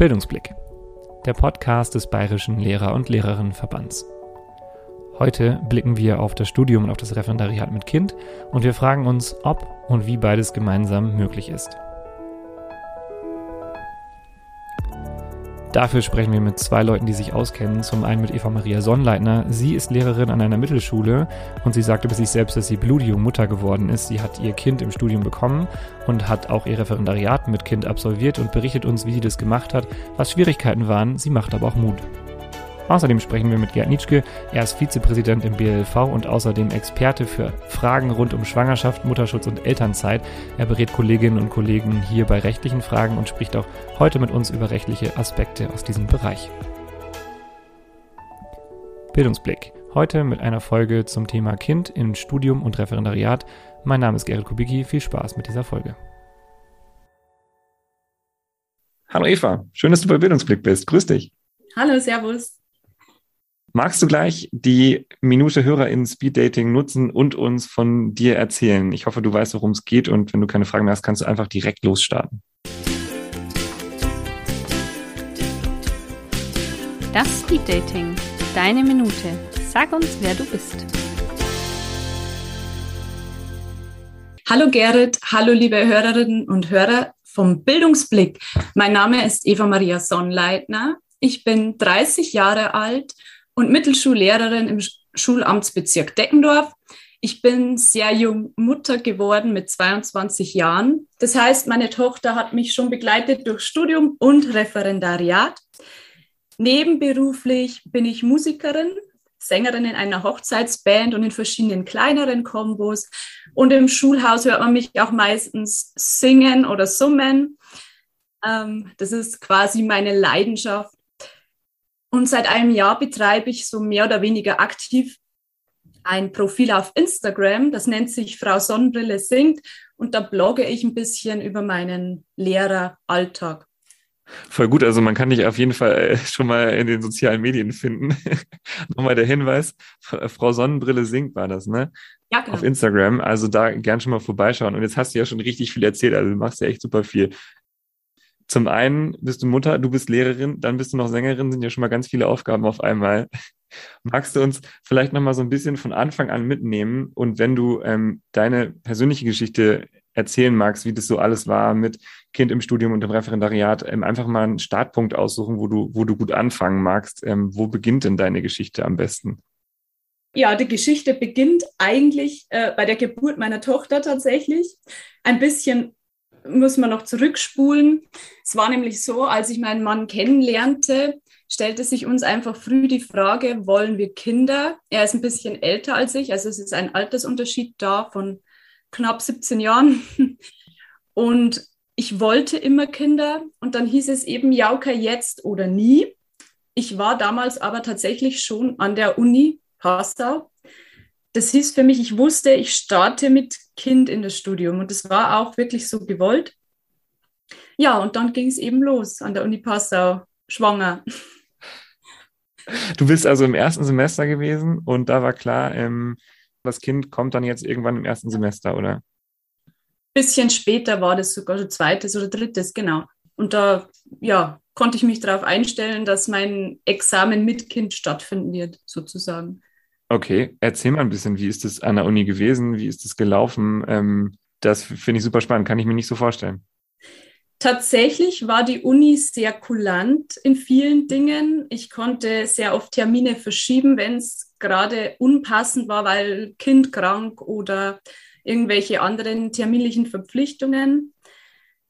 Bildungsblick, der Podcast des Bayerischen Lehrer- und Lehrerinnenverbands. Heute blicken wir auf das Studium und auf das Referendariat mit Kind und wir fragen uns, ob und wie beides gemeinsam möglich ist. Dafür sprechen wir mit zwei Leuten, die sich auskennen. Zum einen mit Eva Maria Sonnleitner. Sie ist Lehrerin an einer Mittelschule und sie sagt über sich selbst, dass sie blutige Mutter geworden ist. Sie hat ihr Kind im Studium bekommen und hat auch ihr Referendariat mit Kind absolviert und berichtet uns, wie sie das gemacht hat, was Schwierigkeiten waren. Sie macht aber auch Mut. Außerdem sprechen wir mit Gerd Nitschke. Er ist Vizepräsident im BLV und außerdem Experte für Fragen rund um Schwangerschaft, Mutterschutz und Elternzeit. Er berät Kolleginnen und Kollegen hier bei rechtlichen Fragen und spricht auch heute mit uns über rechtliche Aspekte aus diesem Bereich. Bildungsblick. Heute mit einer Folge zum Thema Kind in Studium und Referendariat. Mein Name ist Gerrit Kubicki. Viel Spaß mit dieser Folge. Hallo Eva, schön, dass du bei Bildungsblick bist. Grüß dich. Hallo, Servus. Magst du gleich die Minute Hörer in Speed Dating nutzen und uns von dir erzählen? Ich hoffe, du weißt, worum es geht und wenn du keine Fragen mehr hast, kannst du einfach direkt losstarten. Das Speed Dating. Deine Minute. Sag uns, wer du bist. Hallo Gerrit, hallo liebe Hörerinnen und Hörer vom Bildungsblick. Mein Name ist Eva Maria Sonnleitner. Ich bin 30 Jahre alt und Mittelschullehrerin im Schulamtsbezirk Deckendorf. Ich bin sehr jung Mutter geworden mit 22 Jahren. Das heißt, meine Tochter hat mich schon begleitet durch Studium und Referendariat. Nebenberuflich bin ich Musikerin, Sängerin in einer Hochzeitsband und in verschiedenen kleineren Kombos. Und im Schulhaus hört man mich auch meistens singen oder summen. Ähm, das ist quasi meine Leidenschaft. Und seit einem Jahr betreibe ich so mehr oder weniger aktiv ein Profil auf Instagram, das nennt sich Frau Sonnenbrille singt und da blogge ich ein bisschen über meinen Lehreralltag. Voll gut, also man kann dich auf jeden Fall äh, schon mal in den sozialen Medien finden. Nochmal der Hinweis, Frau Sonnenbrille singt war das, ne? Ja, genau. Auf Instagram, also da gern schon mal vorbeischauen. Und jetzt hast du ja schon richtig viel erzählt, also du machst ja echt super viel. Zum einen bist du Mutter, du bist Lehrerin, dann bist du noch Sängerin, sind ja schon mal ganz viele Aufgaben auf einmal. Magst du uns vielleicht noch mal so ein bisschen von Anfang an mitnehmen und wenn du ähm, deine persönliche Geschichte erzählen magst, wie das so alles war mit Kind im Studium und im Referendariat, ähm, einfach mal einen Startpunkt aussuchen, wo du, wo du gut anfangen magst. Ähm, wo beginnt denn deine Geschichte am besten? Ja, die Geschichte beginnt eigentlich äh, bei der Geburt meiner Tochter tatsächlich. Ein bisschen muss man noch zurückspulen. Es war nämlich so, als ich meinen Mann kennenlernte, stellte sich uns einfach früh die Frage, wollen wir Kinder? Er ist ein bisschen älter als ich, also es ist ein Altersunterschied da von knapp 17 Jahren. Und ich wollte immer Kinder und dann hieß es eben Jauka jetzt oder nie. Ich war damals aber tatsächlich schon an der Uni Passau das hieß für mich, ich wusste, ich starte mit Kind in das Studium und das war auch wirklich so gewollt. Ja, und dann ging es eben los an der Uni Passau, schwanger. Du bist also im ersten Semester gewesen und da war klar, ähm, das Kind kommt dann jetzt irgendwann im ersten Semester, oder? Bisschen später war das sogar schon zweites oder drittes, genau. Und da, ja, konnte ich mich darauf einstellen, dass mein Examen mit Kind stattfinden wird, sozusagen. Okay, erzähl mal ein bisschen, wie ist das an der Uni gewesen? Wie ist das gelaufen? Ähm, das finde ich super spannend, kann ich mir nicht so vorstellen. Tatsächlich war die Uni sehr kulant in vielen Dingen. Ich konnte sehr oft Termine verschieben, wenn es gerade unpassend war, weil Kind krank oder irgendwelche anderen terminlichen Verpflichtungen.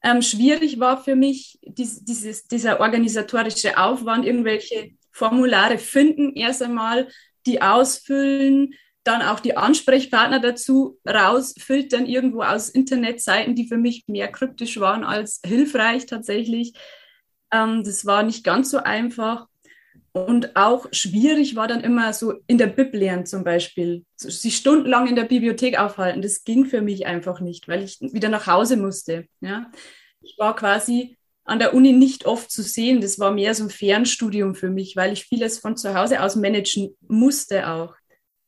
Ähm, schwierig war für mich dies, dieses, dieser organisatorische Aufwand, irgendwelche Formulare finden erst einmal, die ausfüllen, dann auch die Ansprechpartner dazu rausfiltern, irgendwo aus Internetseiten, die für mich mehr kryptisch waren als hilfreich tatsächlich. Ähm, das war nicht ganz so einfach. Und auch schwierig war dann immer so in der Bib lernen zum Beispiel. sich stundenlang in der Bibliothek aufhalten, das ging für mich einfach nicht, weil ich wieder nach Hause musste. Ja. Ich war quasi an der Uni nicht oft zu sehen. Das war mehr so ein Fernstudium für mich, weil ich vieles von zu Hause aus managen musste auch.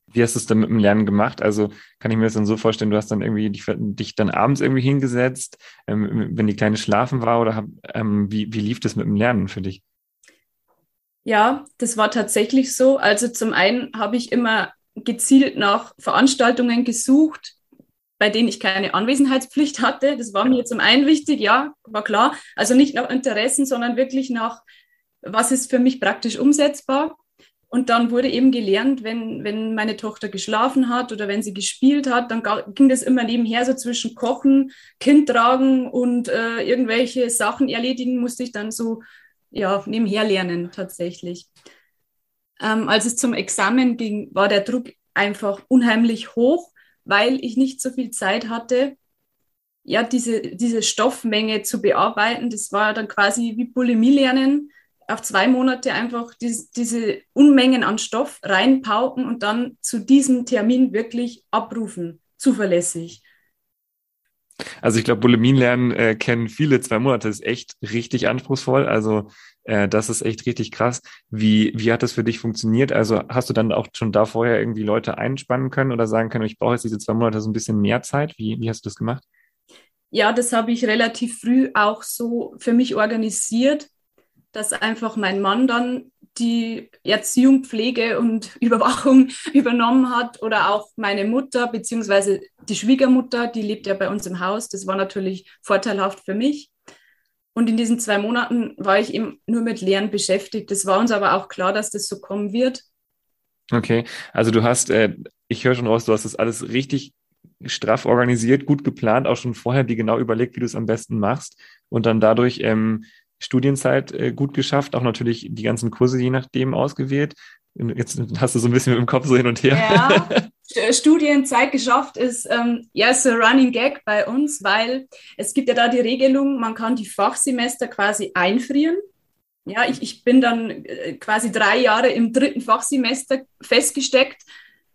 Wie hast du es dann mit dem Lernen gemacht? Also kann ich mir das dann so vorstellen, du hast dann irgendwie dich, dich dann abends irgendwie hingesetzt, ähm, wenn die Kleine schlafen war oder ähm, wie, wie lief das mit dem Lernen für dich? Ja, das war tatsächlich so. Also zum einen habe ich immer gezielt nach Veranstaltungen gesucht, bei denen ich keine Anwesenheitspflicht hatte. Das war mir zum einen wichtig, ja, war klar. Also nicht nach Interessen, sondern wirklich nach, was ist für mich praktisch umsetzbar. Und dann wurde eben gelernt, wenn, wenn meine Tochter geschlafen hat oder wenn sie gespielt hat, dann ging das immer nebenher so zwischen Kochen, Kind tragen und äh, irgendwelche Sachen erledigen, musste ich dann so ja, nebenher lernen tatsächlich. Ähm, als es zum Examen ging, war der Druck einfach unheimlich hoch, weil ich nicht so viel Zeit hatte, ja, diese, diese Stoffmenge zu bearbeiten. Das war dann quasi wie Bulimie lernen auf zwei Monate einfach die, diese Unmengen an Stoff reinpauken und dann zu diesem Termin wirklich abrufen, zuverlässig. Also ich glaube, Bulimien äh, kennen viele. Zwei Monate ist echt richtig anspruchsvoll. Also äh, das ist echt richtig krass. Wie, wie hat das für dich funktioniert? Also hast du dann auch schon da vorher irgendwie Leute einspannen können oder sagen können, ich brauche jetzt diese zwei Monate so ein bisschen mehr Zeit? Wie, wie hast du das gemacht? Ja, das habe ich relativ früh auch so für mich organisiert dass einfach mein Mann dann die Erziehung, Pflege und Überwachung übernommen hat oder auch meine Mutter beziehungsweise die Schwiegermutter, die lebt ja bei uns im Haus. Das war natürlich vorteilhaft für mich. Und in diesen zwei Monaten war ich eben nur mit Lernen beschäftigt. Das war uns aber auch klar, dass das so kommen wird. Okay, also du hast, äh, ich höre schon raus, du hast das alles richtig straff organisiert, gut geplant, auch schon vorher dir genau überlegt, wie du es am besten machst und dann dadurch ähm, Studienzeit äh, gut geschafft, auch natürlich die ganzen Kurse je nachdem ausgewählt. Jetzt hast du so ein bisschen mit dem Kopf so hin und her. Ja, Studienzeit geschafft ist ähm, ja so Running Gag bei uns, weil es gibt ja da die Regelung, man kann die Fachsemester quasi einfrieren. Ja, ich, ich bin dann äh, quasi drei Jahre im dritten Fachsemester festgesteckt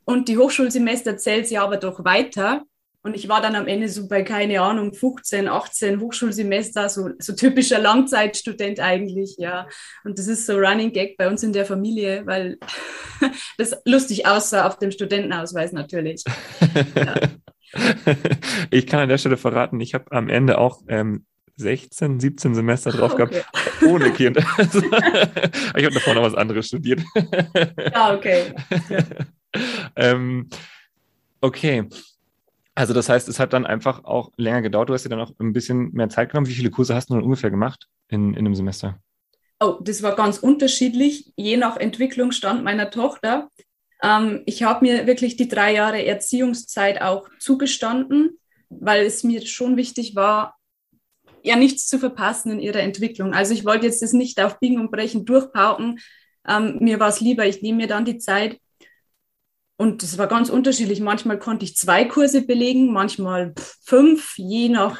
und die Hochschulsemester zählt sie aber doch weiter. Und ich war dann am Ende so bei, keine Ahnung, 15, 18 Hochschulsemester, so, so typischer Langzeitstudent eigentlich, ja. Und das ist so Running Gag bei uns in der Familie, weil das lustig aussah auf dem Studentenausweis natürlich. Ja. Ich kann an der Stelle verraten, ich habe am Ende auch ähm, 16, 17 Semester drauf okay. gehabt, ohne Kind. Ich habe davor noch was anderes studiert. Ja, okay. Ja. ähm, okay. Also das heißt, es hat dann einfach auch länger gedauert. Du hast dir dann auch ein bisschen mehr Zeit genommen. Wie viele Kurse hast du dann ungefähr gemacht in, in einem Semester? Oh, das war ganz unterschiedlich, je nach Entwicklungsstand meiner Tochter. Ähm, ich habe mir wirklich die drei Jahre Erziehungszeit auch zugestanden, weil es mir schon wichtig war, ja nichts zu verpassen in ihrer Entwicklung. Also ich wollte jetzt das nicht auf Biegen und Brechen durchpauken. Ähm, mir war es lieber, ich nehme mir dann die Zeit, und das war ganz unterschiedlich. Manchmal konnte ich zwei Kurse belegen, manchmal fünf, je nach,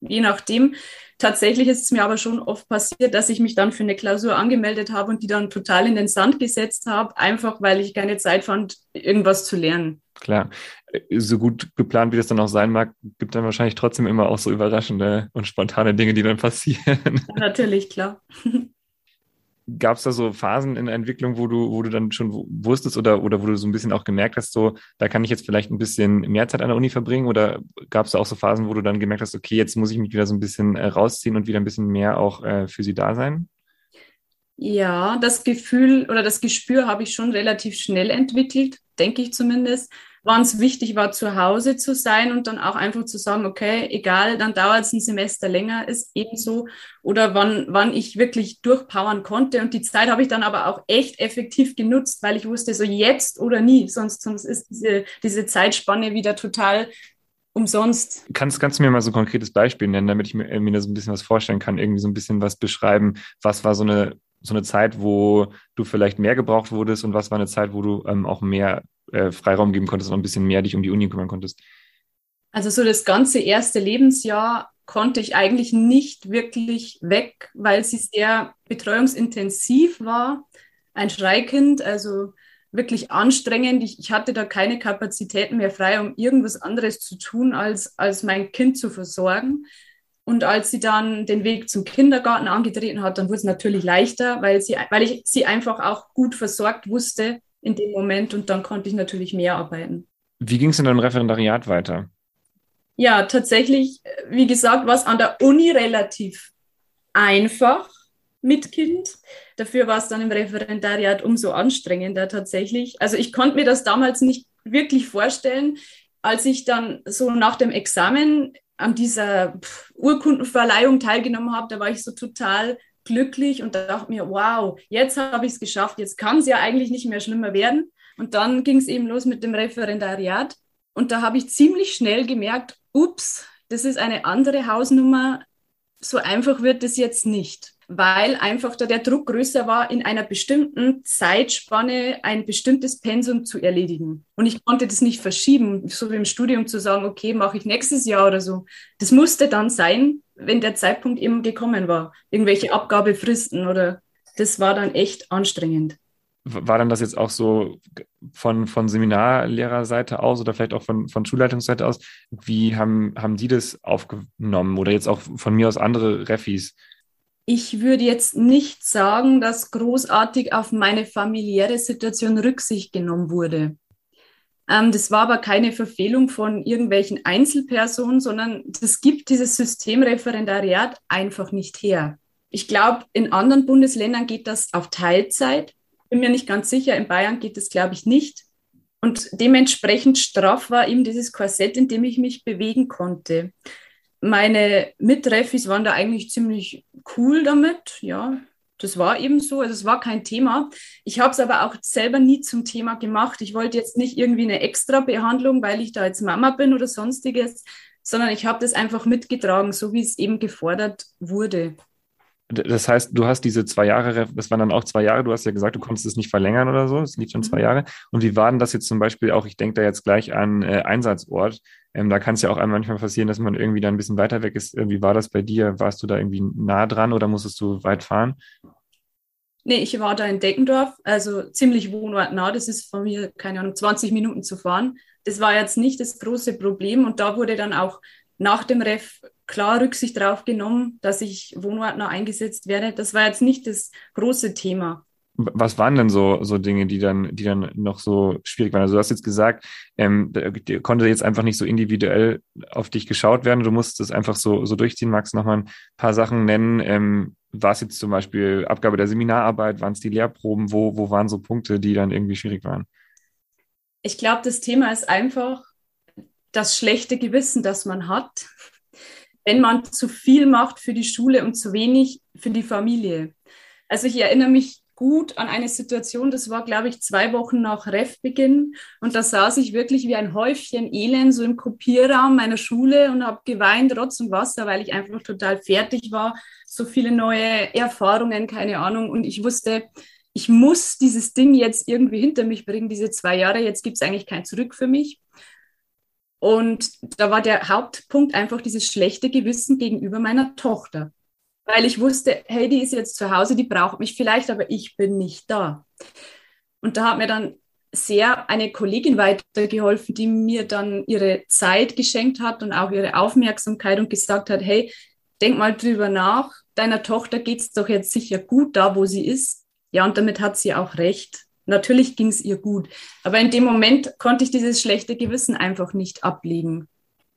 je nachdem. Tatsächlich ist es mir aber schon oft passiert, dass ich mich dann für eine Klausur angemeldet habe und die dann total in den Sand gesetzt habe, einfach weil ich keine Zeit fand, irgendwas zu lernen. Klar, so gut geplant, wie das dann auch sein mag, gibt dann wahrscheinlich trotzdem immer auch so überraschende und spontane Dinge, die dann passieren. Ja, natürlich, klar. Gab es da so Phasen in der Entwicklung, wo du, wo du dann schon wusstest oder, oder wo du so ein bisschen auch gemerkt hast, so, da kann ich jetzt vielleicht ein bisschen mehr Zeit an der Uni verbringen? Oder gab es da auch so Phasen, wo du dann gemerkt hast, okay, jetzt muss ich mich wieder so ein bisschen äh, rausziehen und wieder ein bisschen mehr auch äh, für sie da sein? Ja, das Gefühl oder das Gespür habe ich schon relativ schnell entwickelt, denke ich zumindest wann es wichtig war, zu Hause zu sein und dann auch einfach zu sagen, okay, egal, dann dauert es ein Semester länger, ist ebenso. Oder wann, wann ich wirklich durchpowern konnte. Und die Zeit habe ich dann aber auch echt effektiv genutzt, weil ich wusste, so jetzt oder nie. Sonst, sonst ist diese, diese Zeitspanne wieder total umsonst. Kannst, kannst du mir mal so ein konkretes Beispiel nennen, damit ich mir, mir da so ein bisschen was vorstellen kann, irgendwie so ein bisschen was beschreiben? Was war so eine, so eine Zeit, wo du vielleicht mehr gebraucht wurdest und was war eine Zeit, wo du ähm, auch mehr äh, Freiraum geben konntest und ein bisschen mehr dich um die Uni kümmern konntest? Also so das ganze erste Lebensjahr konnte ich eigentlich nicht wirklich weg, weil sie sehr betreuungsintensiv war. Ein Schreikind, also wirklich anstrengend. Ich, ich, hatte da keine Kapazitäten mehr frei, um irgendwas anderes zu tun, als, als mein Kind zu versorgen. Und als sie dann den Weg zum Kindergarten angetreten hat, dann wurde es natürlich leichter, weil, sie, weil ich sie einfach auch gut versorgt wusste in dem Moment und dann konnte ich natürlich mehr arbeiten. Wie ging es in deinem Referendariat weiter? Ja, tatsächlich, wie gesagt, war es an der Uni relativ einfach mit Kind. Dafür war es dann im Referendariat umso anstrengender tatsächlich. Also ich konnte mir das damals nicht wirklich vorstellen, als ich dann so nach dem Examen an dieser Urkundenverleihung teilgenommen habe, da war ich so total glücklich und dachte mir, wow, jetzt habe ich es geschafft, jetzt kann es ja eigentlich nicht mehr schlimmer werden. Und dann ging es eben los mit dem Referendariat. Und da habe ich ziemlich schnell gemerkt, ups, das ist eine andere Hausnummer. So einfach wird es jetzt nicht, weil einfach da der Druck größer war, in einer bestimmten Zeitspanne ein bestimmtes Pensum zu erledigen. Und ich konnte das nicht verschieben, so wie im Studium zu sagen, okay, mache ich nächstes Jahr oder so. Das musste dann sein, wenn der Zeitpunkt eben gekommen war. Irgendwelche Abgabefristen oder das war dann echt anstrengend. War dann das jetzt auch so von, von Seminarlehrerseite aus oder vielleicht auch von, von Schulleitungsseite aus? Wie haben, haben die das aufgenommen oder jetzt auch von mir aus andere Refis? Ich würde jetzt nicht sagen, dass großartig auf meine familiäre Situation Rücksicht genommen wurde. Ähm, das war aber keine Verfehlung von irgendwelchen Einzelpersonen, sondern das gibt dieses Systemreferendariat einfach nicht her. Ich glaube, in anderen Bundesländern geht das auf Teilzeit. Bin mir nicht ganz sicher. In Bayern geht das, glaube ich, nicht. Und dementsprechend straff war eben dieses Korsett, in dem ich mich bewegen konnte. Meine Mitreffis waren da eigentlich ziemlich cool damit. Ja, das war eben so, also es war kein Thema. Ich habe es aber auch selber nie zum Thema gemacht. Ich wollte jetzt nicht irgendwie eine extra Behandlung, weil ich da jetzt Mama bin oder sonstiges, sondern ich habe das einfach mitgetragen, so wie es eben gefordert wurde. Das heißt, du hast diese zwei Jahre, das waren dann auch zwei Jahre, du hast ja gesagt, du konntest es nicht verlängern oder so, es lief schon mhm. zwei Jahre. Und wie war denn das jetzt zum Beispiel auch, ich denke da jetzt gleich an äh, Einsatzort, ähm, da kann es ja auch manchmal passieren, dass man irgendwie da ein bisschen weiter weg ist. Wie war das bei dir? Warst du da irgendwie nah dran oder musstest du weit fahren? Nee, ich war da in Deckendorf, also ziemlich wohnortnah. Das ist von mir, keine Ahnung, 20 Minuten zu fahren. Das war jetzt nicht das große Problem und da wurde dann auch nach dem Ref klar Rücksicht drauf genommen, dass ich wohnortnah eingesetzt werde. Das war jetzt nicht das große Thema. Was waren denn so, so Dinge, die dann, die dann noch so schwierig waren? Also du hast jetzt gesagt, ähm, konnte jetzt einfach nicht so individuell auf dich geschaut werden. Du musst es einfach so, so durchziehen. Magst du noch mal ein paar Sachen nennen? Ähm, war es jetzt zum Beispiel Abgabe der Seminararbeit? Waren es die Lehrproben? Wo, wo waren so Punkte, die dann irgendwie schwierig waren? Ich glaube, das Thema ist einfach das schlechte Gewissen, das man hat, wenn man zu viel macht für die Schule und zu wenig für die Familie. Also ich erinnere mich gut an eine Situation, das war, glaube ich, zwei Wochen nach Refbeginn. Und da saß ich wirklich wie ein Häufchen Elend so im Kopierraum meiner Schule und habe geweint, Rotz und Wasser, weil ich einfach total fertig war. So viele neue Erfahrungen, keine Ahnung. Und ich wusste, ich muss dieses Ding jetzt irgendwie hinter mich bringen, diese zwei Jahre. Jetzt gibt es eigentlich kein Zurück für mich. Und da war der Hauptpunkt einfach dieses schlechte Gewissen gegenüber meiner Tochter weil ich wusste, hey, die ist jetzt zu Hause, die braucht mich vielleicht, aber ich bin nicht da. Und da hat mir dann sehr eine Kollegin weitergeholfen, die mir dann ihre Zeit geschenkt hat und auch ihre Aufmerksamkeit und gesagt hat, hey, denk mal drüber nach, deiner Tochter geht es doch jetzt sicher gut da, wo sie ist. Ja, und damit hat sie auch recht. Natürlich ging es ihr gut. Aber in dem Moment konnte ich dieses schlechte Gewissen einfach nicht ablegen.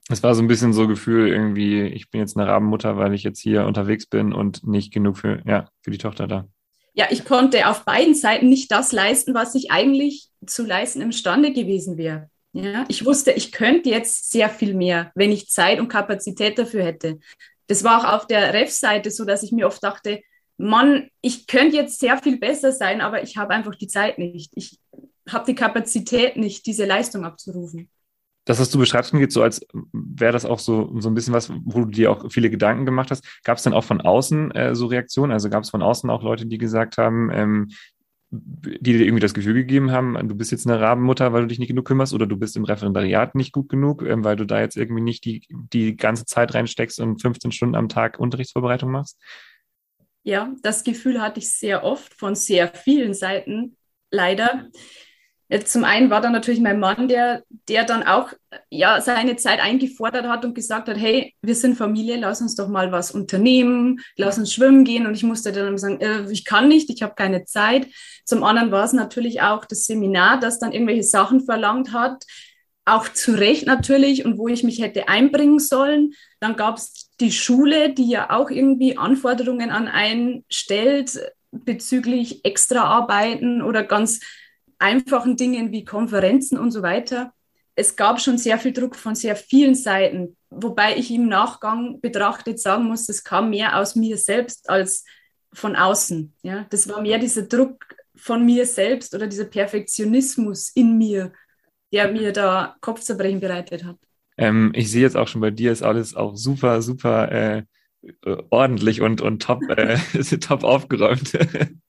Es war so ein bisschen so Gefühl irgendwie, ich bin jetzt eine Rabenmutter, weil ich jetzt hier unterwegs bin und nicht genug für, ja, für die Tochter da. Ja, ich konnte auf beiden Seiten nicht das leisten, was ich eigentlich zu leisten imstande gewesen wäre. Ja, ich wusste, ich könnte jetzt sehr viel mehr, wenn ich Zeit und Kapazität dafür hätte. Das war auch auf der Ref-Seite so, dass ich mir oft dachte, Mann, ich könnte jetzt sehr viel besser sein, aber ich habe einfach die Zeit nicht. Ich habe die Kapazität nicht, diese Leistung abzurufen das, was du beschreibst, geht so, als wäre das auch so, so ein bisschen was, wo du dir auch viele Gedanken gemacht hast. Gab es denn auch von außen äh, so Reaktionen? Also gab es von außen auch Leute, die gesagt haben, ähm, die dir irgendwie das Gefühl gegeben haben, du bist jetzt eine Rabenmutter, weil du dich nicht genug kümmerst oder du bist im Referendariat nicht gut genug, ähm, weil du da jetzt irgendwie nicht die, die ganze Zeit reinsteckst und 15 Stunden am Tag Unterrichtsvorbereitung machst? Ja, das Gefühl hatte ich sehr oft von sehr vielen Seiten, leider. zum einen war dann natürlich mein Mann, der, der dann auch ja, seine Zeit eingefordert hat und gesagt hat, hey, wir sind Familie, lass uns doch mal was unternehmen, lass uns schwimmen gehen. Und ich musste dann sagen, äh, ich kann nicht, ich habe keine Zeit. Zum anderen war es natürlich auch das Seminar, das dann irgendwelche Sachen verlangt hat, auch zu Recht natürlich und wo ich mich hätte einbringen sollen. Dann gab es die Schule, die ja auch irgendwie Anforderungen an einen stellt bezüglich Extraarbeiten oder ganz einfachen Dingen wie Konferenzen und so weiter. Es gab schon sehr viel Druck von sehr vielen Seiten, wobei ich im Nachgang betrachtet sagen muss, es kam mehr aus mir selbst als von außen. Ja, das war mehr dieser Druck von mir selbst oder dieser Perfektionismus in mir, der mir da Kopfzerbrechen bereitet hat. Ähm, ich sehe jetzt auch schon bei dir ist alles auch super, super äh, äh, ordentlich und, und top, äh, top aufgeräumt.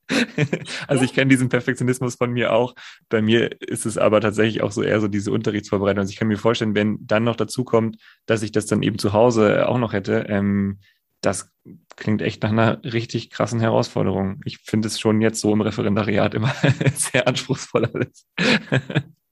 also ich kenne diesen Perfektionismus von mir auch. Bei mir ist es aber tatsächlich auch so eher so diese Unterrichtsvorbereitung. Also ich kann mir vorstellen, wenn dann noch dazu kommt, dass ich das dann eben zu Hause auch noch hätte, ähm, das klingt echt nach einer richtig krassen Herausforderung. Ich finde es schon jetzt so im Referendariat immer sehr anspruchsvoll alles.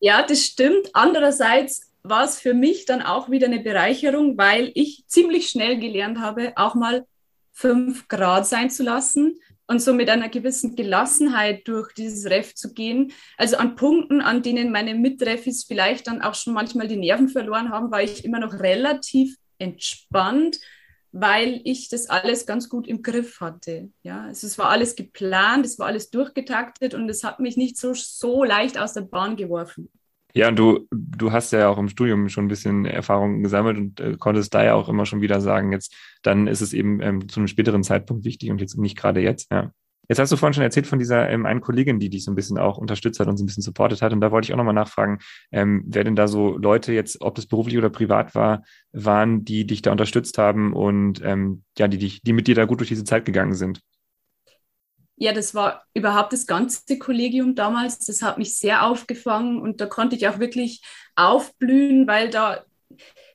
ja, das stimmt. Andererseits war es für mich dann auch wieder eine Bereicherung, weil ich ziemlich schnell gelernt habe, auch mal fünf Grad sein zu lassen und so mit einer gewissen Gelassenheit durch dieses Ref zu gehen. Also an Punkten, an denen meine Mitreffis vielleicht dann auch schon manchmal die Nerven verloren haben, war ich immer noch relativ entspannt, weil ich das alles ganz gut im Griff hatte. Ja, also es war alles geplant, es war alles durchgetaktet und es hat mich nicht so, so leicht aus der Bahn geworfen. Ja, und du, du hast ja auch im Studium schon ein bisschen Erfahrung gesammelt und äh, konntest da ja auch immer schon wieder sagen, jetzt, dann ist es eben ähm, zu einem späteren Zeitpunkt wichtig und jetzt nicht gerade jetzt, ja. Jetzt hast du vorhin schon erzählt von dieser ähm, einen Kollegin, die dich so ein bisschen auch unterstützt hat und so ein bisschen supportet hat. Und da wollte ich auch nochmal nachfragen, ähm, wer denn da so Leute jetzt, ob das beruflich oder privat war, waren, die dich da unterstützt haben und ähm, ja, die, die, die mit dir da gut durch diese Zeit gegangen sind. Ja, das war überhaupt das ganze Kollegium damals. Das hat mich sehr aufgefangen und da konnte ich auch wirklich aufblühen, weil da,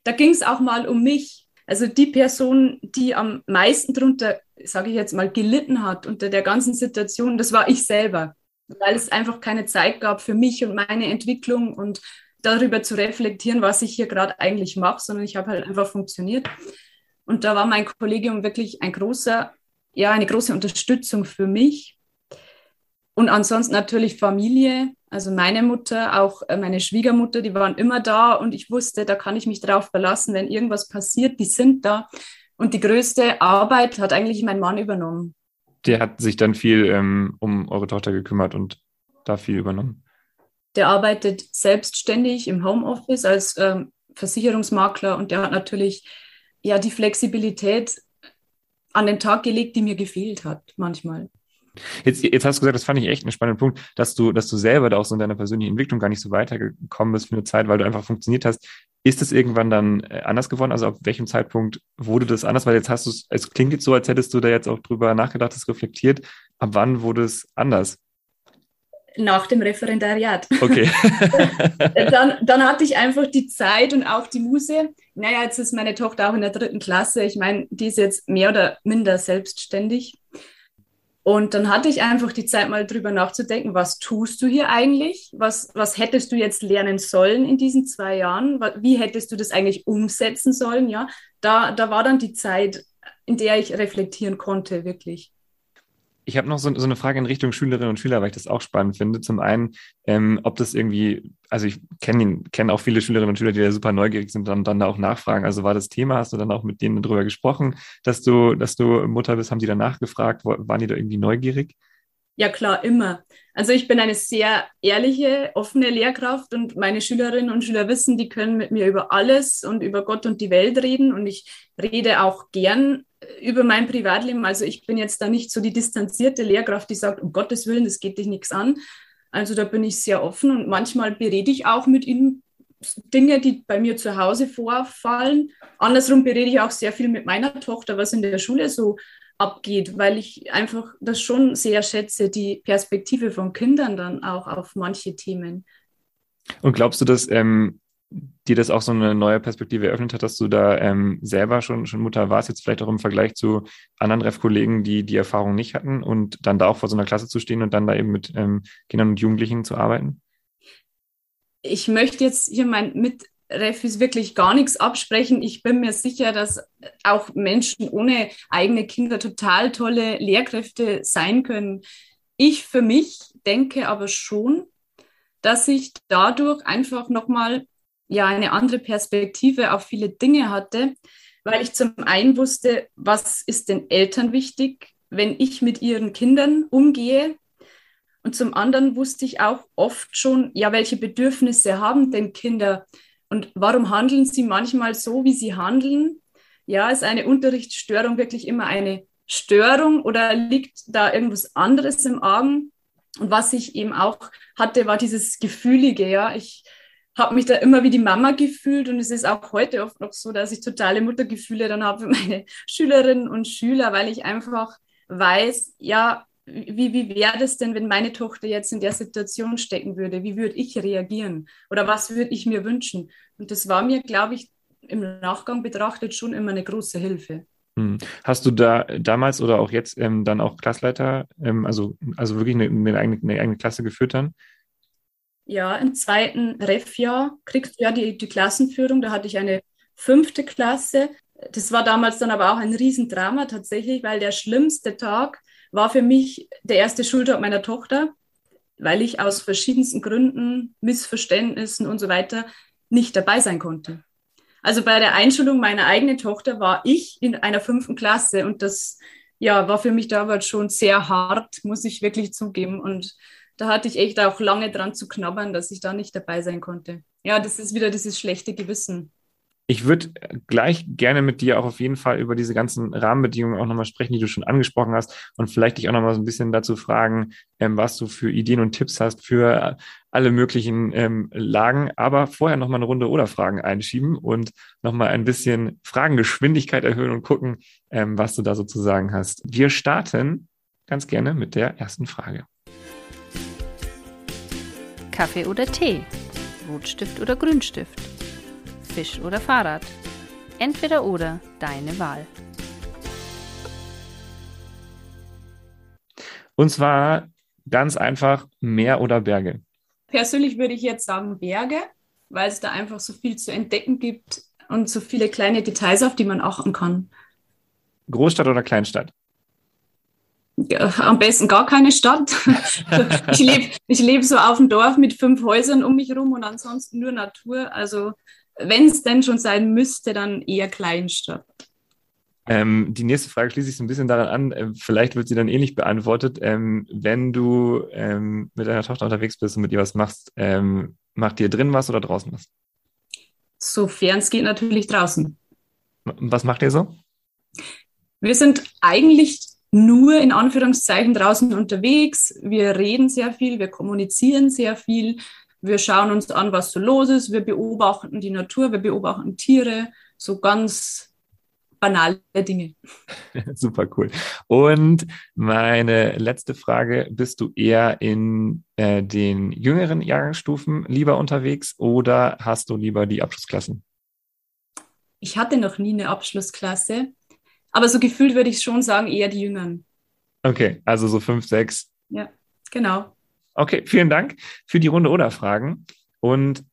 da ging es auch mal um mich. Also die Person, die am meisten drunter, sage ich jetzt mal, gelitten hat unter der ganzen Situation, das war ich selber, weil es einfach keine Zeit gab für mich und meine Entwicklung und darüber zu reflektieren, was ich hier gerade eigentlich mache, sondern ich habe halt einfach funktioniert. Und da war mein Kollegium wirklich ein großer ja, eine große Unterstützung für mich. Und ansonsten natürlich Familie, also meine Mutter, auch äh, meine Schwiegermutter, die waren immer da und ich wusste, da kann ich mich drauf verlassen, wenn irgendwas passiert, die sind da. Und die größte Arbeit hat eigentlich mein Mann übernommen. Der hat sich dann viel ähm, um eure Tochter gekümmert und da viel übernommen. Der arbeitet selbstständig im Homeoffice als ähm, Versicherungsmakler und der hat natürlich ja die Flexibilität, an den Tag gelegt, die mir gefehlt hat manchmal. Jetzt, jetzt hast du gesagt, das fand ich echt einen spannenden Punkt, dass du, dass du selber da auch so in deiner persönlichen Entwicklung gar nicht so weitergekommen bist für eine Zeit, weil du einfach funktioniert hast. Ist es irgendwann dann äh, anders geworden? Also ab welchem Zeitpunkt wurde das anders? Weil jetzt hast du es, es klingt jetzt so, als hättest du da jetzt auch drüber nachgedacht, das reflektiert. Ab wann wurde es anders? Nach dem Referendariat. Okay. dann, dann hatte ich einfach die Zeit und auch die Muse. Naja, jetzt ist meine Tochter auch in der dritten Klasse. Ich meine, die ist jetzt mehr oder minder selbstständig. Und dann hatte ich einfach die Zeit, mal drüber nachzudenken, was tust du hier eigentlich? Was, was hättest du jetzt lernen sollen in diesen zwei Jahren? Wie hättest du das eigentlich umsetzen sollen? Ja, da, da war dann die Zeit, in der ich reflektieren konnte, wirklich. Ich habe noch so, so, eine Frage in Richtung Schülerinnen und Schüler, weil ich das auch spannend finde. Zum einen, ähm, ob das irgendwie, also ich kenne kenn auch viele Schülerinnen und Schüler, die da super neugierig sind und dann, da auch nachfragen. Also war das Thema, hast du dann auch mit denen darüber gesprochen, dass du, dass du Mutter bist, haben die dann nachgefragt, waren die da irgendwie neugierig? Ja, klar, immer. Also ich bin eine sehr ehrliche, offene Lehrkraft und meine Schülerinnen und Schüler wissen, die können mit mir über alles und über Gott und die Welt reden und ich rede auch gern über mein Privatleben. Also ich bin jetzt da nicht so die distanzierte Lehrkraft, die sagt, um Gottes Willen, das geht dich nichts an. Also da bin ich sehr offen und manchmal berede ich auch mit ihnen Dinge, die bei mir zu Hause vorfallen. Andersrum berede ich auch sehr viel mit meiner Tochter, was in der Schule so abgeht, weil ich einfach das schon sehr schätze, die Perspektive von Kindern dann auch auf manche Themen. Und glaubst du, dass ähm, dir das auch so eine neue Perspektive eröffnet hat, dass du da ähm, selber schon, schon Mutter warst, jetzt vielleicht auch im Vergleich zu anderen Ref-Kollegen, die die Erfahrung nicht hatten und dann da auch vor so einer Klasse zu stehen und dann da eben mit ähm, Kindern und Jugendlichen zu arbeiten? ich möchte jetzt hier mein Mitrefis wirklich gar nichts absprechen. Ich bin mir sicher, dass auch Menschen ohne eigene Kinder total tolle Lehrkräfte sein können. Ich für mich denke aber schon, dass ich dadurch einfach nochmal ja eine andere Perspektive auf viele Dinge hatte, weil ich zum einen wusste, was ist den Eltern wichtig, wenn ich mit ihren Kindern umgehe. Und zum anderen wusste ich auch oft schon, ja, welche Bedürfnisse haben denn Kinder und warum handeln sie manchmal so, wie sie handeln? Ja, ist eine Unterrichtsstörung wirklich immer eine Störung oder liegt da irgendwas anderes im Argen? Und was ich eben auch hatte, war dieses Gefühlige, ja. Ich habe mich da immer wie die Mama gefühlt und es ist auch heute oft noch so, dass ich totale Muttergefühle dann habe für meine Schülerinnen und Schüler, weil ich einfach weiß, ja, wie, wie wäre das denn, wenn meine Tochter jetzt in der Situation stecken würde? Wie würde ich reagieren? Oder was würde ich mir wünschen? Und das war mir, glaube ich, im Nachgang betrachtet schon immer eine große Hilfe. Hm. Hast du da damals oder auch jetzt ähm, dann auch Klassleiter, ähm, also, also wirklich eine, eine, eigene, eine eigene Klasse geführt dann? Ja, im zweiten Ref-Jahr kriegst du ja die, die Klassenführung. Da hatte ich eine fünfte Klasse. Das war damals dann aber auch ein Riesendrama tatsächlich, weil der schlimmste Tag war für mich der erste Schultag meiner Tochter, weil ich aus verschiedensten Gründen, Missverständnissen und so weiter nicht dabei sein konnte. Also bei der Einschulung meiner eigenen Tochter war ich in einer fünften Klasse und das ja, war für mich damals schon sehr hart, muss ich wirklich zugeben. Und da hatte ich echt auch lange dran zu knabbern, dass ich da nicht dabei sein konnte. Ja, das ist wieder dieses schlechte Gewissen. Ich würde gleich gerne mit dir auch auf jeden Fall über diese ganzen Rahmenbedingungen auch nochmal sprechen, die du schon angesprochen hast und vielleicht dich auch nochmal so ein bisschen dazu fragen, ähm, was du für Ideen und Tipps hast für alle möglichen ähm, Lagen. Aber vorher nochmal eine Runde oder Fragen einschieben und nochmal ein bisschen Fragengeschwindigkeit erhöhen und gucken, ähm, was du da sozusagen hast. Wir starten ganz gerne mit der ersten Frage. Kaffee oder Tee? Rotstift oder Grünstift? Fisch oder Fahrrad? Entweder oder, deine Wahl. Und zwar ganz einfach Meer oder Berge. Persönlich würde ich jetzt sagen Berge, weil es da einfach so viel zu entdecken gibt und so viele kleine Details, auf die man achten kann. Großstadt oder Kleinstadt? Am besten gar keine Stadt. ich lebe ich leb so auf dem Dorf mit fünf Häusern um mich herum und ansonsten nur Natur. Also wenn es denn schon sein müsste, dann eher Kleinstadt. Ähm, die nächste Frage schließe ich so ein bisschen daran an, äh, vielleicht wird sie dann ähnlich beantwortet. Ähm, wenn du ähm, mit deiner Tochter unterwegs bist und mit ihr was machst, ähm, macht ihr drin was oder draußen was? Sofern es geht, natürlich draußen. Was macht ihr so? Wir sind eigentlich nur in Anführungszeichen draußen unterwegs. Wir reden sehr viel, wir kommunizieren sehr viel, wir schauen uns an, was so los ist, wir beobachten die Natur, wir beobachten Tiere, so ganz banale Dinge. Super cool. Und meine letzte Frage, bist du eher in äh, den jüngeren Jahrgangsstufen lieber unterwegs oder hast du lieber die Abschlussklassen? Ich hatte noch nie eine Abschlussklasse. Aber so gefühlt würde ich schon sagen, eher die Jüngeren. Okay, also so fünf, sechs. Ja, genau. Okay, vielen Dank für die Runde oder Fragen. Und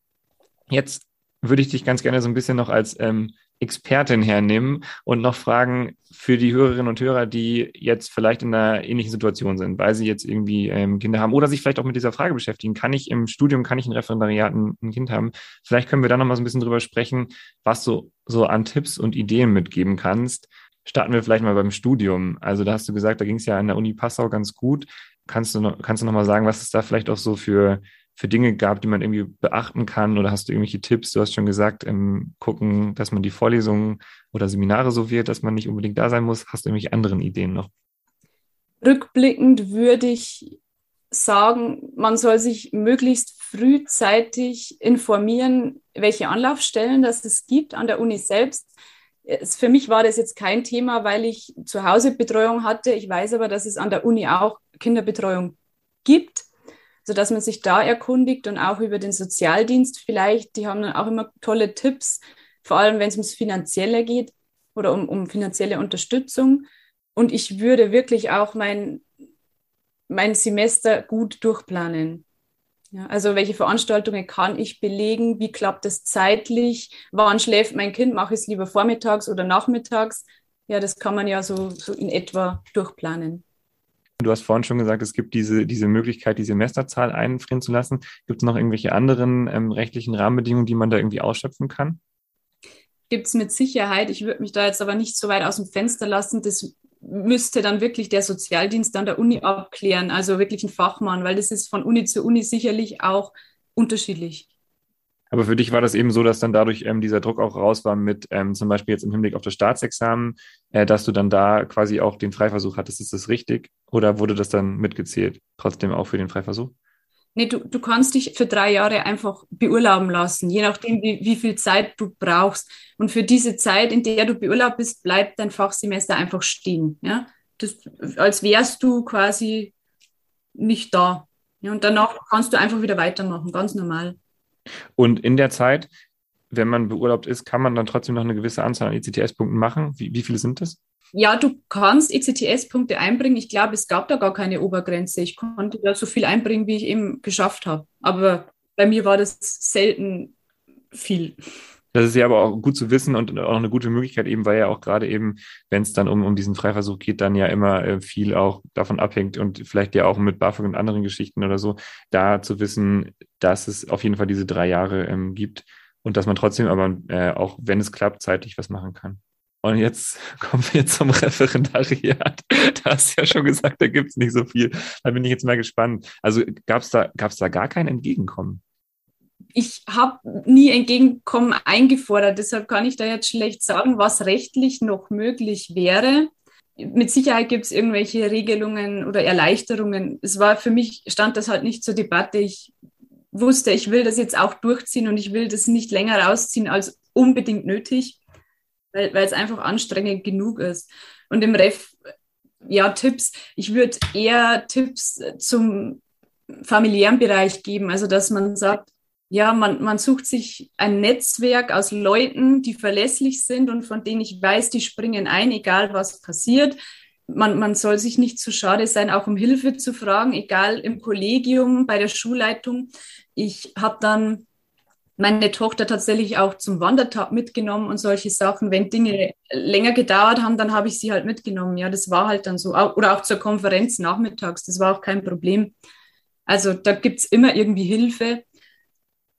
jetzt würde ich dich ganz gerne so ein bisschen noch als ähm, Expertin hernehmen und noch fragen für die Hörerinnen und Hörer, die jetzt vielleicht in einer ähnlichen Situation sind, weil sie jetzt irgendwie ähm, Kinder haben oder sich vielleicht auch mit dieser Frage beschäftigen. Kann ich im Studium, kann ich ein Referendariat ein, ein Kind haben? Vielleicht können wir da noch mal so ein bisschen drüber sprechen, was du so an Tipps und Ideen mitgeben kannst, starten wir vielleicht mal beim Studium. Also da hast du gesagt, da ging es ja an der Uni Passau ganz gut. Kannst du noch, kannst du noch mal sagen, was es da vielleicht auch so für, für Dinge gab, die man irgendwie beachten kann? Oder hast du irgendwelche Tipps? Du hast schon gesagt, ähm, gucken, dass man die Vorlesungen oder Seminare so wird, dass man nicht unbedingt da sein muss. Hast du irgendwelche anderen Ideen noch? Rückblickend würde ich sagen, man soll sich möglichst frühzeitig informieren, welche Anlaufstellen das es gibt an der Uni selbst für mich war das jetzt kein Thema, weil ich zu Hause Betreuung hatte. Ich weiß aber, dass es an der Uni auch Kinderbetreuung gibt, sodass man sich da erkundigt und auch über den Sozialdienst vielleicht. Die haben dann auch immer tolle Tipps, vor allem wenn es ums Finanzielle geht oder um, um finanzielle Unterstützung. Und ich würde wirklich auch mein, mein Semester gut durchplanen. Ja, also welche Veranstaltungen kann ich belegen? Wie klappt es zeitlich? Wann schläft mein Kind? Mache ich es lieber vormittags oder nachmittags? Ja, das kann man ja so, so in etwa durchplanen. Du hast vorhin schon gesagt, es gibt diese, diese Möglichkeit, die Semesterzahl einfrieren zu lassen. Gibt es noch irgendwelche anderen ähm, rechtlichen Rahmenbedingungen, die man da irgendwie ausschöpfen kann? Gibt es mit Sicherheit. Ich würde mich da jetzt aber nicht so weit aus dem Fenster lassen. Das müsste dann wirklich der Sozialdienst an der Uni abklären, also wirklich ein Fachmann, weil das ist von Uni zu Uni sicherlich auch unterschiedlich. Aber für dich war das eben so, dass dann dadurch ähm, dieser Druck auch raus war mit ähm, zum Beispiel jetzt im Hinblick auf das Staatsexamen, äh, dass du dann da quasi auch den Freiversuch hattest. Ist das richtig? Oder wurde das dann mitgezählt, trotzdem auch für den Freiversuch? Nee, du, du kannst dich für drei Jahre einfach beurlauben lassen, je nachdem, wie, wie viel Zeit du brauchst. Und für diese Zeit, in der du beurlaubt bist, bleibt dein Fachsemester einfach stehen. Ja? Das, als wärst du quasi nicht da. Ja? Und danach kannst du einfach wieder weitermachen, ganz normal. Und in der Zeit, wenn man beurlaubt ist, kann man dann trotzdem noch eine gewisse Anzahl an ECTS-Punkten machen. Wie, wie viele sind das? Ja, du kannst ECTS-Punkte einbringen. Ich glaube, es gab da gar keine Obergrenze. Ich konnte da so viel einbringen, wie ich eben geschafft habe. Aber bei mir war das selten viel. Das ist ja aber auch gut zu wissen und auch eine gute Möglichkeit, eben weil ja auch gerade eben, wenn es dann um, um diesen Freiversuch geht, dann ja immer äh, viel auch davon abhängt und vielleicht ja auch mit BAföG und anderen Geschichten oder so, da zu wissen, dass es auf jeden Fall diese drei Jahre ähm, gibt und dass man trotzdem aber, äh, auch wenn es klappt, zeitlich was machen kann. Und jetzt kommen wir zum Referendariat. Da hast du ja schon gesagt, da gibt es nicht so viel. Da bin ich jetzt mal gespannt. Also gab es da, gab's da gar kein Entgegenkommen? Ich habe nie Entgegenkommen eingefordert. Deshalb kann ich da jetzt schlecht sagen, was rechtlich noch möglich wäre. Mit Sicherheit gibt es irgendwelche Regelungen oder Erleichterungen. Es war für mich, stand das halt nicht zur Debatte. Ich wusste, ich will das jetzt auch durchziehen und ich will das nicht länger rausziehen als unbedingt nötig weil, es einfach anstrengend genug ist. Und im Ref, ja, Tipps, ich würde eher Tipps zum familiären Bereich geben, also dass man sagt, ja, man, man sucht sich ein Netzwerk aus Leuten, die verlässlich sind und von denen ich weiß, die springen ein, egal was passiert. Man, man soll sich nicht zu schade sein, auch um Hilfe zu fragen, egal im Kollegium, bei der Schulleitung. Ich habe dann meine Tochter tatsächlich auch zum Wandertag mitgenommen und solche Sachen. Wenn Dinge länger gedauert haben, dann habe ich sie halt mitgenommen. Ja, das war halt dann so. Oder auch zur Konferenz nachmittags, das war auch kein Problem. Also da gibt es immer irgendwie Hilfe.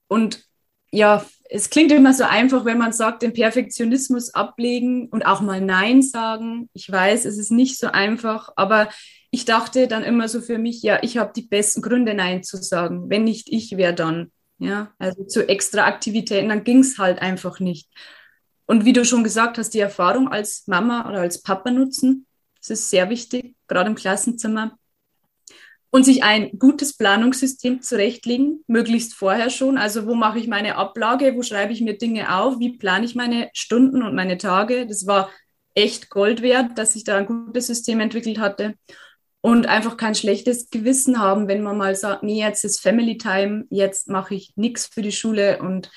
Und ja, es klingt immer so einfach, wenn man sagt, den Perfektionismus ablegen und auch mal Nein sagen. Ich weiß, es ist nicht so einfach, aber ich dachte dann immer so für mich, ja, ich habe die besten Gründe, Nein zu sagen. Wenn nicht ich, wer dann? Ja, also zu extra Aktivitäten, dann ging es halt einfach nicht. Und wie du schon gesagt hast, die Erfahrung als Mama oder als Papa nutzen, das ist sehr wichtig, gerade im Klassenzimmer. Und sich ein gutes Planungssystem zurechtlegen, möglichst vorher schon. Also wo mache ich meine Ablage, wo schreibe ich mir Dinge auf, wie plane ich meine Stunden und meine Tage. Das war echt Gold wert, dass ich da ein gutes System entwickelt hatte und einfach kein schlechtes Gewissen haben, wenn man mal sagt, nee, jetzt ist Family Time, jetzt mache ich nichts für die Schule und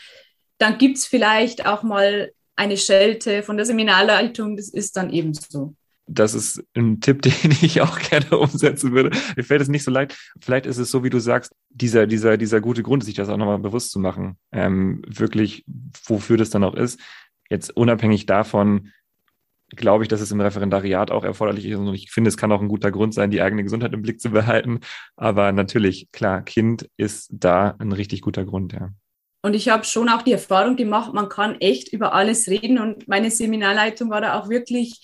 dann gibt es vielleicht auch mal eine Schelte von der Seminarleitung, das ist dann eben so. Das ist ein Tipp, den ich auch gerne umsetzen würde. Mir fällt es nicht so leicht. Vielleicht ist es so, wie du sagst, dieser, dieser, dieser gute Grund, sich das auch nochmal bewusst zu machen, ähm, wirklich, wofür das dann auch ist. Jetzt unabhängig davon, glaube ich, dass es im Referendariat auch erforderlich ist. Und ich finde, es kann auch ein guter Grund sein, die eigene Gesundheit im Blick zu behalten. Aber natürlich, klar, Kind ist da ein richtig guter Grund, ja. Und ich habe schon auch die Erfahrung gemacht, man kann echt über alles reden. Und meine Seminarleitung war da auch wirklich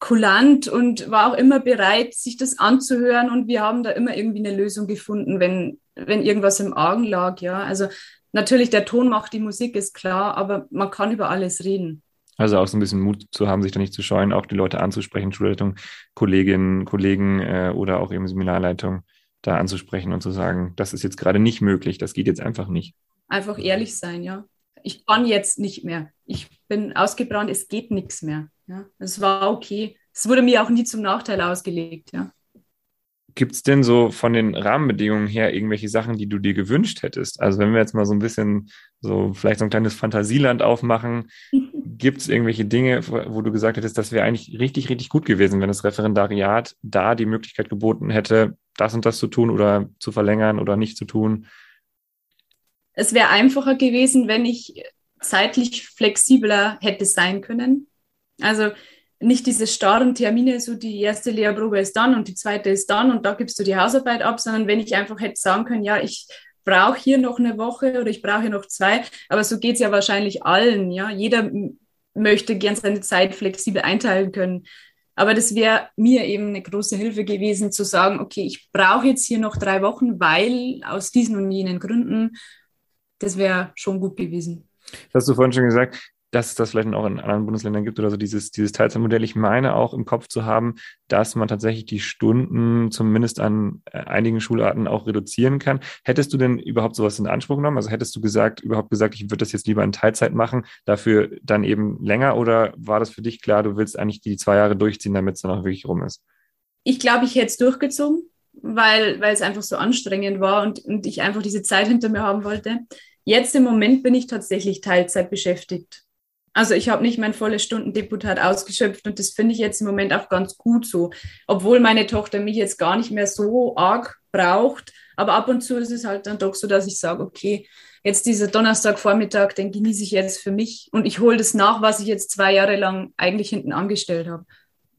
kulant und war auch immer bereit, sich das anzuhören. Und wir haben da immer irgendwie eine Lösung gefunden, wenn, wenn irgendwas im Argen lag. Ja, also natürlich, der Ton macht die Musik, ist klar, aber man kann über alles reden. Also auch so ein bisschen Mut zu haben, sich da nicht zu scheuen, auch die Leute anzusprechen, Schulleitung, Kolleginnen, Kollegen äh, oder auch eben Seminarleitung da anzusprechen und zu sagen, das ist jetzt gerade nicht möglich, das geht jetzt einfach nicht. Einfach ehrlich sein, ja. Ich kann jetzt nicht mehr. Ich bin ausgebrannt, es geht nichts mehr. Ja. Es war okay. Es wurde mir auch nie zum Nachteil ausgelegt, ja. Gibt es denn so von den Rahmenbedingungen her irgendwelche Sachen, die du dir gewünscht hättest? Also wenn wir jetzt mal so ein bisschen so vielleicht so ein kleines Fantasieland aufmachen, gibt es irgendwelche Dinge, wo du gesagt hättest, das wäre eigentlich richtig, richtig gut gewesen, wenn das Referendariat da die Möglichkeit geboten hätte, das und das zu tun oder zu verlängern oder nicht zu tun? Es wäre einfacher gewesen, wenn ich zeitlich flexibler hätte sein können. Also nicht diese starren Termine, so die erste Lehrprobe ist dann und die zweite ist dann und da gibst du die Hausarbeit ab, sondern wenn ich einfach hätte sagen können, ja, ich brauche hier noch eine Woche oder ich brauche hier noch zwei, aber so geht es ja wahrscheinlich allen, ja. Jeder möchte gern seine Zeit flexibel einteilen können. Aber das wäre mir eben eine große Hilfe gewesen, zu sagen, okay, ich brauche jetzt hier noch drei Wochen, weil aus diesen und jenen Gründen, das wäre schon gut gewesen. Das hast du vorhin schon gesagt, dass es das vielleicht auch in anderen Bundesländern gibt oder so dieses, dieses Teilzeitmodell. Ich meine auch im Kopf zu haben, dass man tatsächlich die Stunden zumindest an äh, einigen Schularten auch reduzieren kann. Hättest du denn überhaupt sowas in Anspruch genommen? Also hättest du gesagt, überhaupt gesagt, ich würde das jetzt lieber in Teilzeit machen, dafür dann eben länger oder war das für dich klar, du willst eigentlich die zwei Jahre durchziehen, damit es dann auch wirklich rum ist? Ich glaube, ich hätte es durchgezogen, weil, weil es einfach so anstrengend war und, und ich einfach diese Zeit hinter mir haben wollte. Jetzt im Moment bin ich tatsächlich Teilzeit beschäftigt. Also ich habe nicht mein volles Stundendeputat ausgeschöpft und das finde ich jetzt im Moment auch ganz gut so. Obwohl meine Tochter mich jetzt gar nicht mehr so arg braucht. Aber ab und zu ist es halt dann doch so, dass ich sage, okay, jetzt dieser Donnerstagvormittag, den genieße ich jetzt für mich und ich hole das nach, was ich jetzt zwei Jahre lang eigentlich hinten angestellt habe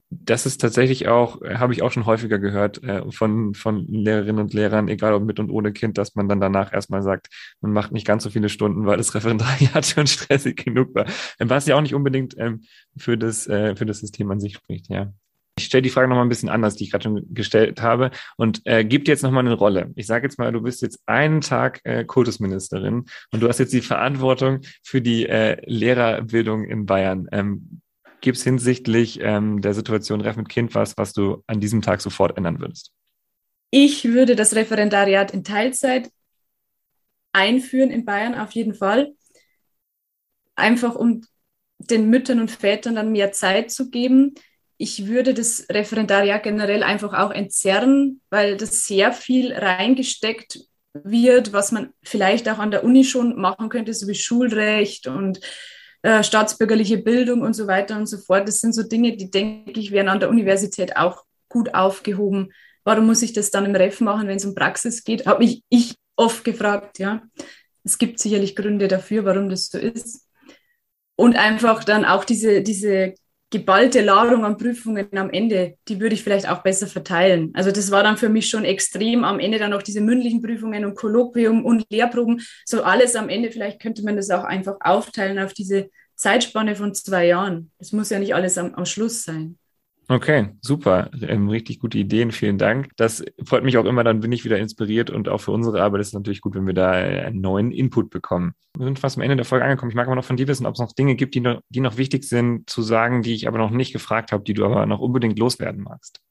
das ist tatsächlich auch, äh, habe ich auch schon häufiger gehört äh, von, von Lehrerinnen und Lehrern, egal ob mit und ohne Kind, dass man dann danach erstmal sagt, man macht nicht ganz so viele Stunden, weil das Referendariat schon stressig genug war. Ähm, was ja auch nicht unbedingt ähm, für, das, äh, für das System an sich spricht, ja. Ich stelle die Frage nochmal ein bisschen anders, die ich gerade schon gestellt habe, und äh, gib dir jetzt nochmal eine Rolle. Ich sage jetzt mal, du bist jetzt einen Tag äh, Kultusministerin und du hast jetzt die Verantwortung für die äh, Lehrerbildung in Bayern. Ähm, Gibt es hinsichtlich ähm, der Situation Ref mit Kind was, was du an diesem Tag sofort ändern würdest? Ich würde das Referendariat in Teilzeit einführen in Bayern auf jeden Fall. Einfach um den Müttern und Vätern dann mehr Zeit zu geben. Ich würde das Referendariat generell einfach auch entzerren, weil das sehr viel reingesteckt wird, was man vielleicht auch an der Uni schon machen könnte, so wie Schulrecht und äh, staatsbürgerliche Bildung und so weiter und so fort. Das sind so Dinge, die, denke ich, wären an der Universität auch gut aufgehoben. Warum muss ich das dann im Ref machen, wenn es um Praxis geht? Habe mich ich oft gefragt, ja. Es gibt sicherlich Gründe dafür, warum das so ist. Und einfach dann auch diese, diese geballte Ladung an Prüfungen am Ende, die würde ich vielleicht auch besser verteilen. Also das war dann für mich schon extrem. Am Ende dann noch diese mündlichen Prüfungen und Kolloquium und Lehrproben, so alles am Ende. Vielleicht könnte man das auch einfach aufteilen auf diese Zeitspanne von zwei Jahren. Das muss ja nicht alles am, am Schluss sein. Okay, super. Ähm, richtig gute Ideen. Vielen Dank. Das freut mich auch immer. Dann bin ich wieder inspiriert und auch für unsere Arbeit ist es natürlich gut, wenn wir da einen neuen Input bekommen. Wir sind fast am Ende der Folge angekommen. Ich mag aber noch von dir wissen, ob es noch Dinge gibt, die noch, die noch wichtig sind zu sagen, die ich aber noch nicht gefragt habe, die du aber noch unbedingt loswerden magst.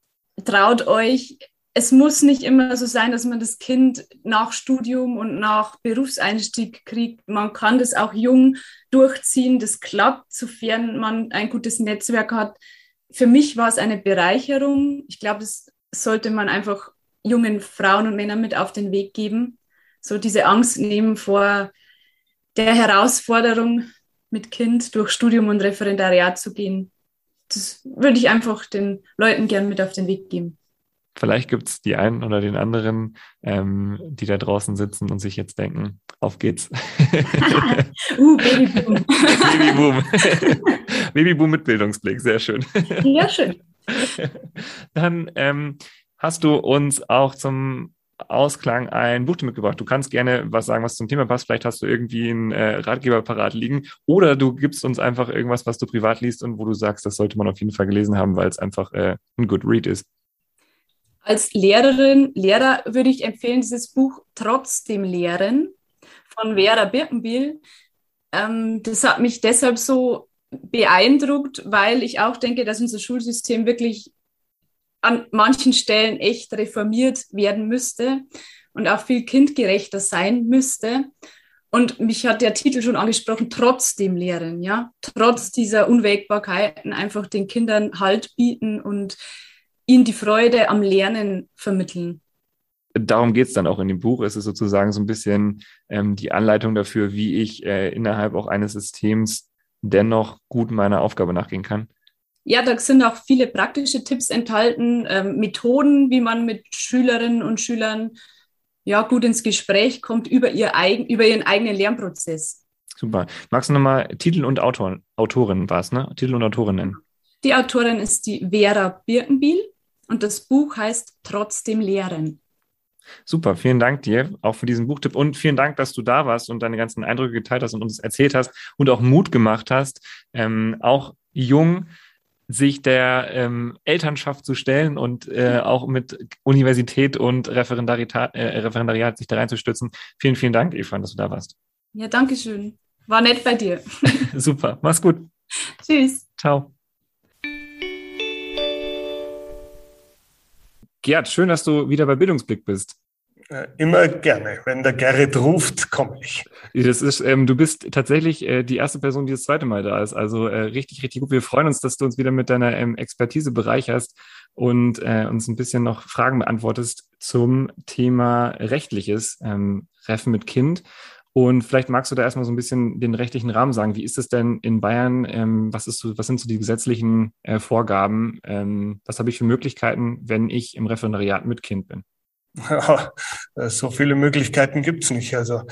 Traut euch. Es muss nicht immer so sein, dass man das Kind nach Studium und nach Berufseinstieg kriegt. Man kann das auch jung durchziehen. Das klappt, sofern man ein gutes Netzwerk hat für mich war es eine Bereicherung. Ich glaube, das sollte man einfach jungen Frauen und Männern mit auf den Weg geben. So diese Angst nehmen vor der Herausforderung, mit Kind durch Studium und Referendariat zu gehen. Das würde ich einfach den Leuten gern mit auf den Weg geben. Vielleicht gibt es die einen oder den anderen, ähm, die da draußen sitzen und sich jetzt denken, auf geht's. uh, Babyboom. Babyboom. Babyboom mit Bildungsblick, sehr schön. Ja, schön. Dann ähm, hast du uns auch zum Ausklang ein Buch mitgebracht. Du kannst gerne was sagen, was zum Thema passt. Vielleicht hast du irgendwie einen äh, Ratgeber parat liegen oder du gibst uns einfach irgendwas, was du privat liest und wo du sagst, das sollte man auf jeden Fall gelesen haben, weil es einfach äh, ein Good Read ist. Als Lehrerin, Lehrer würde ich empfehlen, dieses Buch Trotzdem Lehren von Vera Birkenbiel. Ähm, das hat mich deshalb so beeindruckt, weil ich auch denke, dass unser Schulsystem wirklich an manchen Stellen echt reformiert werden müsste und auch viel kindgerechter sein müsste. Und mich hat der Titel schon angesprochen, trotzdem Lehren, ja, trotz dieser Unwägbarkeiten einfach den Kindern Halt bieten und ihnen die Freude am Lernen vermitteln. Darum geht es dann auch in dem Buch. Es ist sozusagen so ein bisschen ähm, die Anleitung dafür, wie ich äh, innerhalb auch eines Systems dennoch gut meiner Aufgabe nachgehen kann. Ja, da sind auch viele praktische Tipps enthalten, ähm, Methoden, wie man mit Schülerinnen und Schülern ja, gut ins Gespräch kommt über, ihr eigen, über ihren eigenen Lernprozess. Super. Magst du nochmal Titel und Autor, Autorin war es, ne? Titel und Autorin nennen? Die Autorin ist die Vera Birkenbiel und das Buch heißt Trotzdem Lehren. Super, vielen Dank dir auch für diesen Buchtipp und vielen Dank, dass du da warst und deine ganzen Eindrücke geteilt hast und uns erzählt hast und auch Mut gemacht hast, ähm, auch jung sich der ähm, Elternschaft zu stellen und äh, auch mit Universität und Referendariat, äh, Referendariat sich da reinzustützen. Vielen, vielen Dank, Eva, dass du da warst. Ja, danke schön. War nett bei dir. Super, mach's gut. Tschüss. Ciao. Gerd, schön, dass du wieder bei Bildungsblick bist. Äh, immer gerne. Wenn der Gerrit ruft, komme ich. Das ist, ähm, du bist tatsächlich äh, die erste Person, die das zweite Mal da ist. Also äh, richtig, richtig gut. Wir freuen uns, dass du uns wieder mit deiner ähm, Expertise bereicherst und äh, uns ein bisschen noch Fragen beantwortest zum Thema Rechtliches, ähm, Reffen mit Kind. Und vielleicht magst du da erstmal so ein bisschen den rechtlichen Rahmen sagen. Wie ist es denn in Bayern? Ähm, was, ist so, was sind so die gesetzlichen äh, Vorgaben? Ähm, was habe ich für Möglichkeiten, wenn ich im Referendariat mit Kind bin? Ja, so viele Möglichkeiten gibt's nicht. Also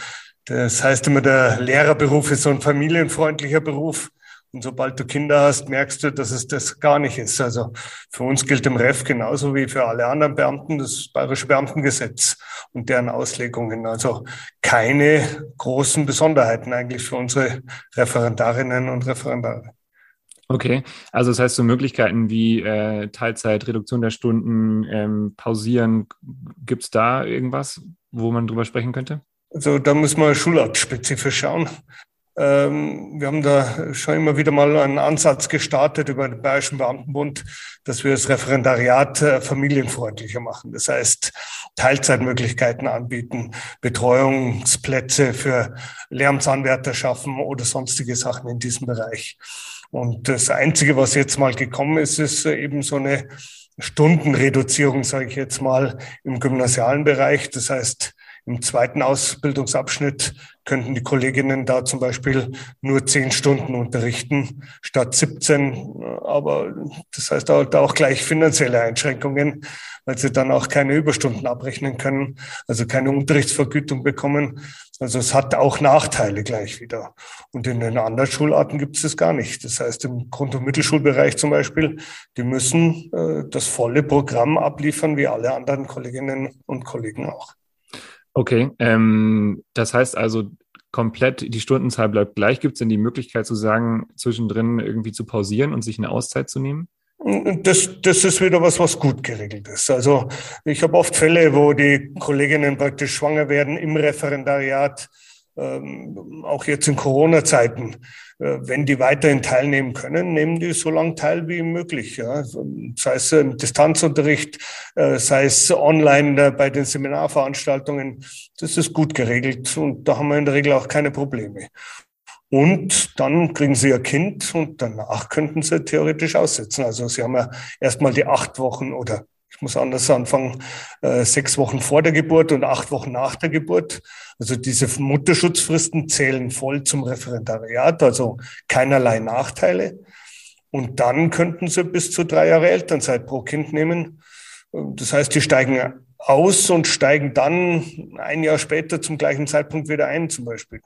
das heißt immer, der Lehrerberuf ist so ein familienfreundlicher Beruf. Und sobald du Kinder hast, merkst du, dass es das gar nicht ist. Also für uns gilt im REF genauso wie für alle anderen Beamten das Bayerische Beamtengesetz und deren Auslegungen. Also keine großen Besonderheiten eigentlich für unsere Referendarinnen und Referendare. Okay, also das heißt so Möglichkeiten wie äh, Teilzeit, Reduktion der Stunden, ähm, Pausieren, gibt es da irgendwas, wo man drüber sprechen könnte? Also da muss man schulartspezifisch schauen. Ähm, wir haben da schon immer wieder mal einen Ansatz gestartet über den Bayerischen Beamtenbund, dass wir das Referendariat äh, familienfreundlicher machen. Das heißt, Teilzeitmöglichkeiten anbieten, Betreuungsplätze für Lehramtsanwärter schaffen oder sonstige Sachen in diesem Bereich. Und das Einzige, was jetzt mal gekommen ist, ist eben so eine Stundenreduzierung, sage ich jetzt mal, im gymnasialen Bereich. Das heißt, im zweiten Ausbildungsabschnitt könnten die Kolleginnen da zum Beispiel nur zehn Stunden unterrichten statt 17. Aber das heißt auch, da auch gleich finanzielle Einschränkungen, weil sie dann auch keine Überstunden abrechnen können, also keine Unterrichtsvergütung bekommen. Also es hat auch Nachteile gleich wieder. Und in den anderen Schularten gibt es das gar nicht. Das heißt, im Grund- und Mittelschulbereich zum Beispiel, die müssen äh, das volle Programm abliefern, wie alle anderen Kolleginnen und Kollegen auch. Okay, ähm, das heißt also, komplett die Stundenzahl bleibt gleich. Gibt es denn die Möglichkeit zu sagen, zwischendrin irgendwie zu pausieren und sich eine Auszeit zu nehmen? Das, das ist wieder was, was gut geregelt ist. Also ich habe oft Fälle, wo die Kolleginnen praktisch schwanger werden im Referendariat, ähm, auch jetzt in Corona-Zeiten. Äh, wenn die weiterhin teilnehmen können, nehmen die so lange teil wie möglich. Ja. Sei es im Distanzunterricht, äh, sei es online äh, bei den Seminarveranstaltungen. Das ist gut geregelt und da haben wir in der Regel auch keine Probleme. Und dann kriegen sie ihr Kind und danach könnten sie theoretisch aussetzen. Also sie haben ja erstmal die acht Wochen oder ich muss anders anfangen, äh, sechs Wochen vor der Geburt und acht Wochen nach der Geburt. Also diese Mutterschutzfristen zählen voll zum Referendariat, also keinerlei Nachteile. Und dann könnten sie bis zu drei Jahre Elternzeit pro Kind nehmen. Das heißt, die steigen aus und steigen dann ein Jahr später zum gleichen Zeitpunkt wieder ein, zum Beispiel.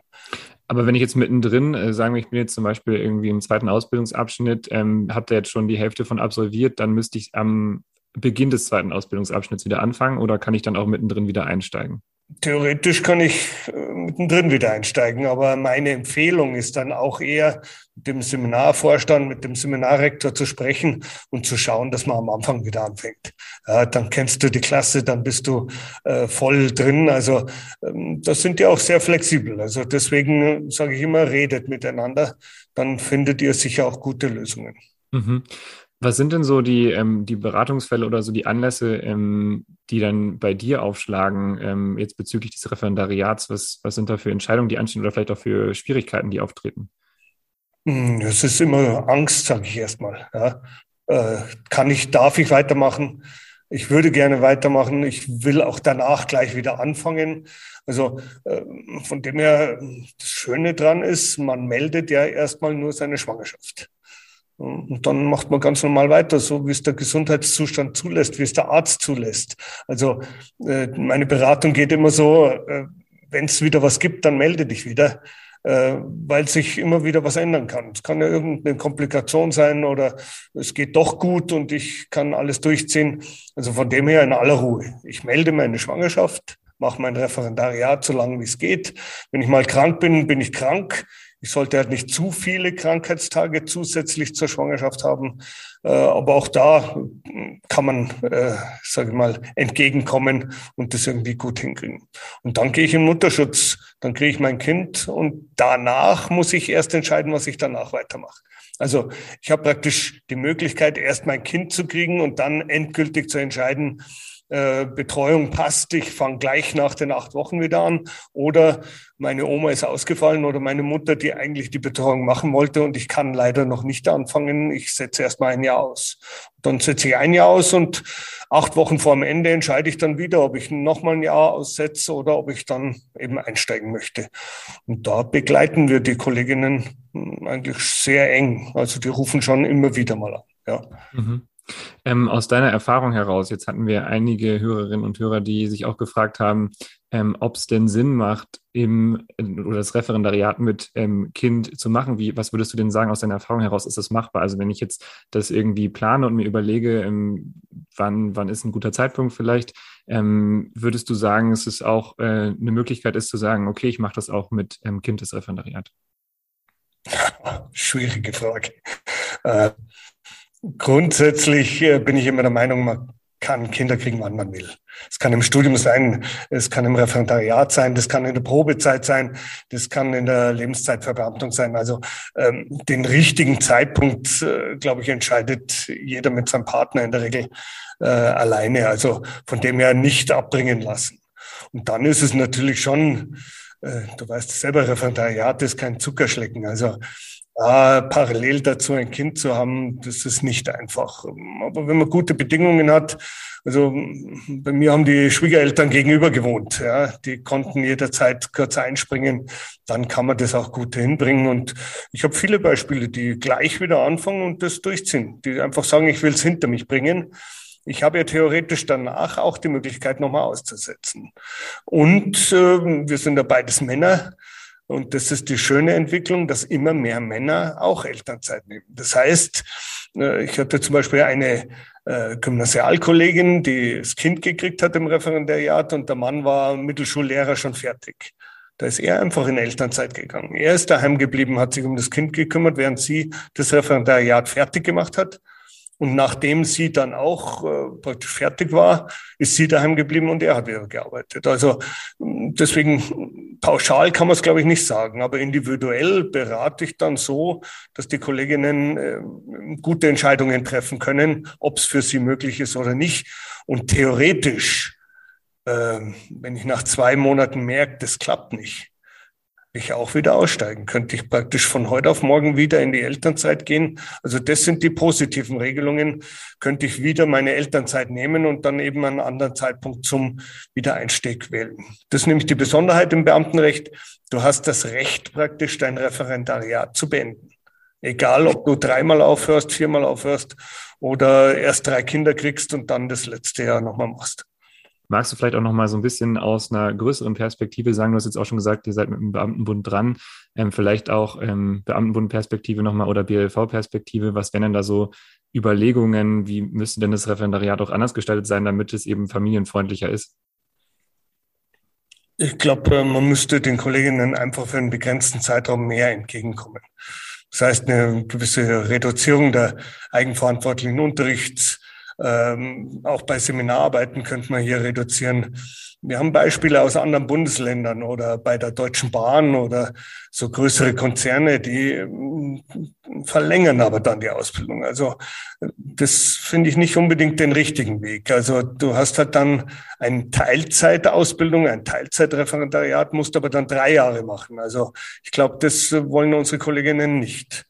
Aber wenn ich jetzt mittendrin, äh, sagen wir, ich bin jetzt zum Beispiel irgendwie im zweiten Ausbildungsabschnitt, ähm, habt ihr jetzt schon die Hälfte von absolviert, dann müsste ich am Beginn des zweiten Ausbildungsabschnitts wieder anfangen oder kann ich dann auch mittendrin wieder einsteigen? Theoretisch kann ich äh, mittendrin wieder einsteigen, aber meine Empfehlung ist dann auch eher mit dem Seminarvorstand, mit dem Seminarrektor zu sprechen und zu schauen, dass man am Anfang wieder anfängt. Ja, dann kennst du die Klasse, dann bist du äh, voll drin. Also ähm, das sind ja auch sehr flexibel. Also deswegen sage ich immer, redet miteinander, dann findet ihr sicher auch gute Lösungen. Mhm. Was sind denn so die, ähm, die Beratungsfälle oder so die Anlässe, ähm, die dann bei dir aufschlagen, ähm, jetzt bezüglich des Referendariats? Was, was sind da für Entscheidungen, die anstehen oder vielleicht auch für Schwierigkeiten, die auftreten? Hm, das ist immer Angst, sage ich erstmal. Ja. Äh, kann ich, darf ich weitermachen? Ich würde gerne weitermachen. Ich will auch danach gleich wieder anfangen. Also äh, von dem her, das Schöne dran ist, man meldet ja erstmal nur seine Schwangerschaft. Und dann macht man ganz normal weiter, so wie es der Gesundheitszustand zulässt, wie es der Arzt zulässt. Also äh, meine Beratung geht immer so, äh, wenn es wieder was gibt, dann melde dich wieder, äh, weil sich immer wieder was ändern kann. Es kann ja irgendeine Komplikation sein oder es geht doch gut und ich kann alles durchziehen. Also von dem her in aller Ruhe. Ich melde meine Schwangerschaft, mache mein Referendariat so lange wie es geht. Wenn ich mal krank bin, bin ich krank. Ich sollte halt nicht zu viele Krankheitstage zusätzlich zur Schwangerschaft haben. Äh, aber auch da kann man, äh, sage ich mal, entgegenkommen und das irgendwie gut hinkriegen. Und dann gehe ich in Mutterschutz, dann kriege ich mein Kind und danach muss ich erst entscheiden, was ich danach weitermache. Also ich habe praktisch die Möglichkeit, erst mein Kind zu kriegen und dann endgültig zu entscheiden, äh, Betreuung passt, ich fange gleich nach den acht Wochen wieder an. Oder meine Oma ist ausgefallen oder meine Mutter, die eigentlich die Betreuung machen wollte und ich kann leider noch nicht anfangen. Ich setze erst mal ein Jahr aus. Dann setze ich ein Jahr aus und acht Wochen vor dem Ende entscheide ich dann wieder, ob ich noch mal ein Jahr aussetze oder ob ich dann eben einsteigen möchte. Und da begleiten wir die Kolleginnen eigentlich sehr eng. Also die rufen schon immer wieder mal an. Ja. Mhm. Ähm, aus deiner Erfahrung heraus, jetzt hatten wir einige Hörerinnen und Hörer, die sich auch gefragt haben, ähm, ob es denn Sinn macht, im, oder das Referendariat mit ähm, Kind zu machen. Wie, was würdest du denn sagen, aus deiner Erfahrung heraus ist das machbar? Also wenn ich jetzt das irgendwie plane und mir überlege, ähm, wann, wann ist ein guter Zeitpunkt vielleicht, ähm, würdest du sagen, es ist auch äh, eine Möglichkeit ist zu sagen, okay, ich mache das auch mit ähm, Kind des Referendariat? Schwierige Frage. Äh, Grundsätzlich äh, bin ich immer der Meinung, man kann Kinder kriegen, wann man will. Es kann im Studium sein, es kann im Referendariat sein, das kann in der Probezeit sein, das kann in der Lebenszeitverbeamtung sein. Also ähm, den richtigen Zeitpunkt, äh, glaube ich, entscheidet jeder mit seinem Partner in der Regel äh, alleine. Also von dem her nicht abbringen lassen. Und dann ist es natürlich schon, äh, du weißt selber, Referendariat ist kein Zuckerschlecken. Also ja, parallel dazu ein Kind zu haben, das ist nicht einfach. Aber wenn man gute Bedingungen hat, also bei mir haben die Schwiegereltern gegenüber gewohnt, ja, die konnten jederzeit kurz einspringen, dann kann man das auch gut hinbringen. Und ich habe viele Beispiele, die gleich wieder anfangen und das durchziehen, die einfach sagen, ich will es hinter mich bringen. Ich habe ja theoretisch danach auch die Möglichkeit, nochmal auszusetzen. Und äh, wir sind ja beides Männer. Und das ist die schöne Entwicklung, dass immer mehr Männer auch Elternzeit nehmen. Das heißt, äh, ich hatte zum Beispiel eine äh, Gymnasialkollegin, die das Kind gekriegt hat im Referendariat und der Mann war Mittelschullehrer schon fertig. Da ist er einfach in Elternzeit gegangen. Er ist daheim geblieben, hat sich um das Kind gekümmert, während sie das Referendariat fertig gemacht hat. Und nachdem sie dann auch äh, praktisch fertig war, ist sie daheim geblieben und er hat wieder gearbeitet. Also deswegen pauschal kann man es, glaube ich, nicht sagen. Aber individuell berate ich dann so, dass die Kolleginnen äh, gute Entscheidungen treffen können, ob es für sie möglich ist oder nicht. Und theoretisch, äh, wenn ich nach zwei Monaten merke, das klappt nicht, ich auch wieder aussteigen. Könnte ich praktisch von heute auf morgen wieder in die Elternzeit gehen. Also das sind die positiven Regelungen. Könnte ich wieder meine Elternzeit nehmen und dann eben einen anderen Zeitpunkt zum Wiedereinstieg wählen. Das ist nämlich die Besonderheit im Beamtenrecht. Du hast das Recht praktisch dein Referendariat zu beenden. Egal, ob du dreimal aufhörst, viermal aufhörst oder erst drei Kinder kriegst und dann das letzte Jahr nochmal machst. Magst du vielleicht auch noch mal so ein bisschen aus einer größeren Perspektive sagen? Du hast jetzt auch schon gesagt, ihr seid mit dem Beamtenbund dran. Ähm, vielleicht auch ähm, Beamtenbund-Perspektive nochmal oder BLV-Perspektive. Was wären denn da so Überlegungen? Wie müsste denn das Referendariat auch anders gestaltet sein, damit es eben familienfreundlicher ist? Ich glaube, äh, man müsste den Kolleginnen einfach für einen begrenzten Zeitraum mehr entgegenkommen. Das heißt, eine gewisse Reduzierung der eigenverantwortlichen Unterrichts ähm, auch bei Seminararbeiten könnte man hier reduzieren. Wir haben Beispiele aus anderen Bundesländern oder bei der Deutschen Bahn oder so größere Konzerne, die ähm, verlängern aber dann die Ausbildung. Also das finde ich nicht unbedingt den richtigen Weg. Also du hast halt dann eine Teilzeitausbildung, ein Teilzeitreferendariat, musst aber dann drei Jahre machen. Also ich glaube, das wollen unsere Kolleginnen nicht.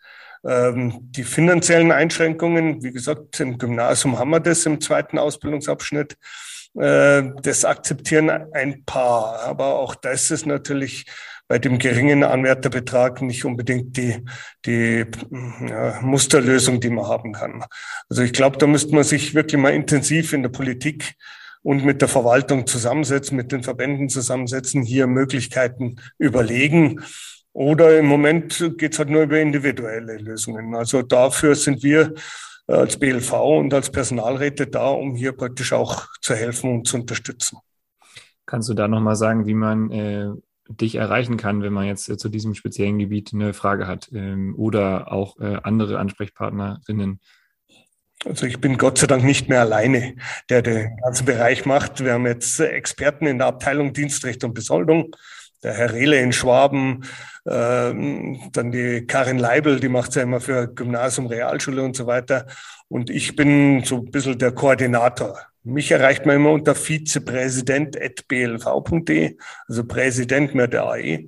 Ähm, die finanziellen Einschränkungen, wie gesagt, im Gymnasium haben wir das im zweiten Ausbildungsabschnitt. Äh, das akzeptieren ein paar, aber auch das ist natürlich bei dem geringen Anwärterbetrag nicht unbedingt die, die ja, Musterlösung, die man haben kann. Also ich glaube, da müsste man sich wirklich mal intensiv in der Politik und mit der Verwaltung zusammensetzen, mit den Verbänden zusammensetzen, hier Möglichkeiten überlegen. Oder im Moment geht's halt nur über individuelle Lösungen. Also dafür sind wir äh, als BLV und als Personalräte da, um hier praktisch auch zu helfen und zu unterstützen. Kannst du da nochmal sagen, wie man äh, dich erreichen kann, wenn man jetzt äh, zu diesem speziellen Gebiet eine Frage hat ähm, oder auch äh, andere Ansprechpartnerinnen? Also ich bin Gott sei Dank nicht mehr alleine, der den ganzen Bereich macht. Wir haben jetzt Experten in der Abteilung Dienstrecht und Besoldung. Der Herr Rehle in Schwaben, ähm, dann die Karin Leibel, die macht ja immer für Gymnasium, Realschule und so weiter. Und ich bin so ein bisschen der Koordinator. Mich erreicht man immer unter vizepräsident.blv.de, also Präsident mit der AE.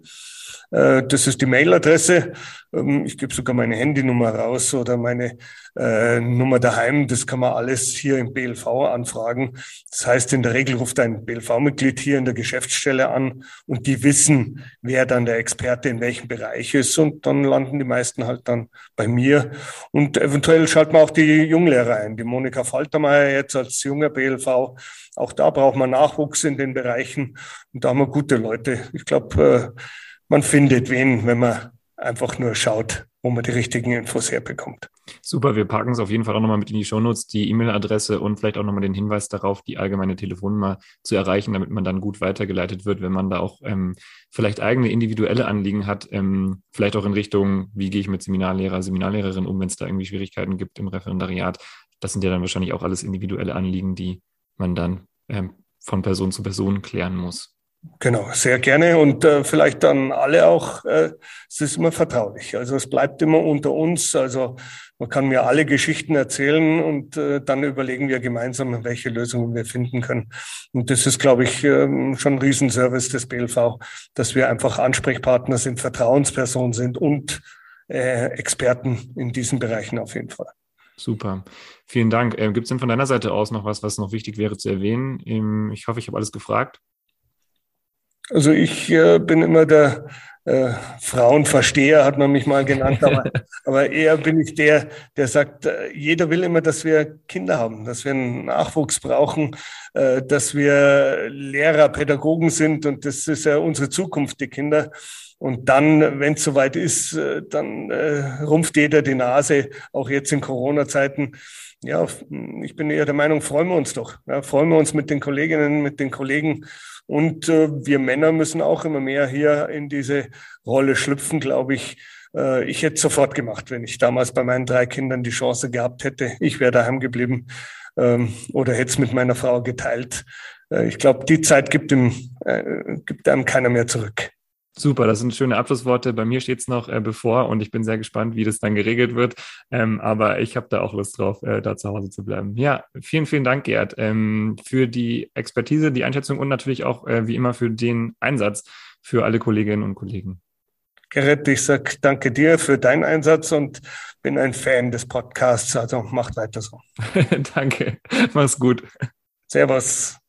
Äh, das ist die Mailadresse. Ähm, ich gebe sogar meine Handynummer raus oder meine äh, Nummer daheim. Das kann man alles hier im BLV anfragen. Das heißt, in der Regel ruft ein BLV-Mitglied hier in der Geschäftsstelle an und die wissen, wer dann der Experte in welchem Bereich ist. Und dann landen die meisten halt dann bei mir. Und eventuell schalten wir auch die Junglehrer ein. Die Monika Faltermeier jetzt als junger BLV. Auch da braucht man Nachwuchs in den Bereichen. Und da haben wir gute Leute. Ich glaube, äh, man findet wen, wenn man einfach nur schaut, wo man die richtigen Infos herbekommt. Super, wir packen es auf jeden Fall auch nochmal mit in die Shownotes, die E-Mail-Adresse und vielleicht auch nochmal den Hinweis darauf, die allgemeine Telefonnummer zu erreichen, damit man dann gut weitergeleitet wird, wenn man da auch ähm, vielleicht eigene individuelle Anliegen hat, ähm, vielleicht auch in Richtung, wie gehe ich mit Seminarlehrer, Seminarlehrerin um, wenn es da irgendwie Schwierigkeiten gibt im Referendariat. Das sind ja dann wahrscheinlich auch alles individuelle Anliegen, die man dann ähm, von Person zu Person klären muss. Genau, sehr gerne und äh, vielleicht dann alle auch, äh, es ist immer vertraulich. Also es bleibt immer unter uns. Also man kann mir alle Geschichten erzählen und äh, dann überlegen wir gemeinsam, welche Lösungen wir finden können. Und das ist, glaube ich, äh, schon ein Riesenservice des BLV, dass wir einfach Ansprechpartner sind, Vertrauenspersonen sind und äh, Experten in diesen Bereichen auf jeden Fall. Super. Vielen Dank. Äh, Gibt es denn von deiner Seite aus noch was, was noch wichtig wäre zu erwähnen? Ähm, ich hoffe, ich habe alles gefragt. Also ich äh, bin immer der äh, Frauenversteher, hat man mich mal genannt, aber, aber eher bin ich der, der sagt, äh, jeder will immer, dass wir Kinder haben, dass wir einen Nachwuchs brauchen, äh, dass wir Lehrer, Pädagogen sind und das ist ja unsere Zukunft, die Kinder. Und dann, wenn es soweit ist, äh, dann äh, rumpft jeder die Nase, auch jetzt in Corona-Zeiten. Ja, ich bin eher der Meinung, freuen wir uns doch. Ja, freuen wir uns mit den Kolleginnen, mit den Kollegen und äh, wir Männer müssen auch immer mehr hier in diese Rolle schlüpfen, glaube ich. Äh, ich hätte sofort gemacht, wenn ich damals bei meinen drei Kindern die Chance gehabt hätte. Ich wäre daheim geblieben ähm, oder hätte es mit meiner Frau geteilt. Äh, ich glaube, die Zeit gibt, ihm, äh, gibt einem keiner mehr zurück. Super, das sind schöne Abschlussworte. Bei mir steht es noch äh, bevor und ich bin sehr gespannt, wie das dann geregelt wird. Ähm, aber ich habe da auch Lust drauf, äh, da zu Hause zu bleiben. Ja, vielen, vielen Dank, Gerd, ähm, für die Expertise, die Einschätzung und natürlich auch äh, wie immer für den Einsatz für alle Kolleginnen und Kollegen. Gerrit, ich sag danke dir für deinen Einsatz und bin ein Fan des Podcasts. Also macht weiter so. danke. Mach's gut. Servus.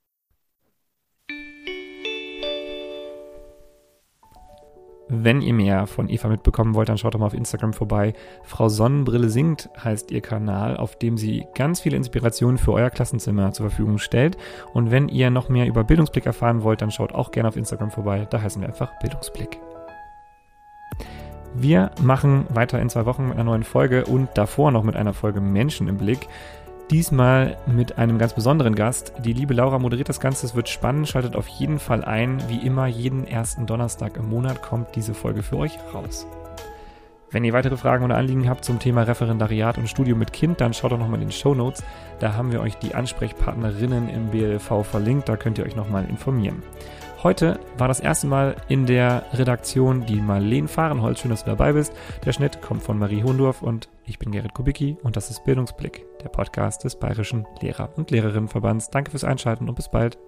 Wenn ihr mehr von Eva mitbekommen wollt, dann schaut doch mal auf Instagram vorbei. Frau Sonnenbrille singt heißt ihr Kanal, auf dem sie ganz viele Inspirationen für euer Klassenzimmer zur Verfügung stellt. Und wenn ihr noch mehr über Bildungsblick erfahren wollt, dann schaut auch gerne auf Instagram vorbei. Da heißen wir einfach Bildungsblick. Wir machen weiter in zwei Wochen mit einer neuen Folge und davor noch mit einer Folge Menschen im Blick. Diesmal mit einem ganz besonderen Gast. Die liebe Laura moderiert das Ganze. Es wird spannend. Schaltet auf jeden Fall ein. Wie immer, jeden ersten Donnerstag im Monat kommt diese Folge für euch raus. Wenn ihr weitere Fragen oder Anliegen habt zum Thema Referendariat und Studium mit Kind, dann schaut doch nochmal in den Show Notes. Da haben wir euch die Ansprechpartnerinnen im BLV verlinkt. Da könnt ihr euch nochmal informieren. Heute war das erste Mal in der Redaktion die Marlene Fahrenholz. Schön, dass du dabei bist. Der Schnitt kommt von Marie Hohendorf und ich bin Gerrit Kubicki und das ist Bildungsblick, der Podcast des Bayerischen Lehrer- und Lehrerinnenverbands. Danke fürs Einschalten und bis bald.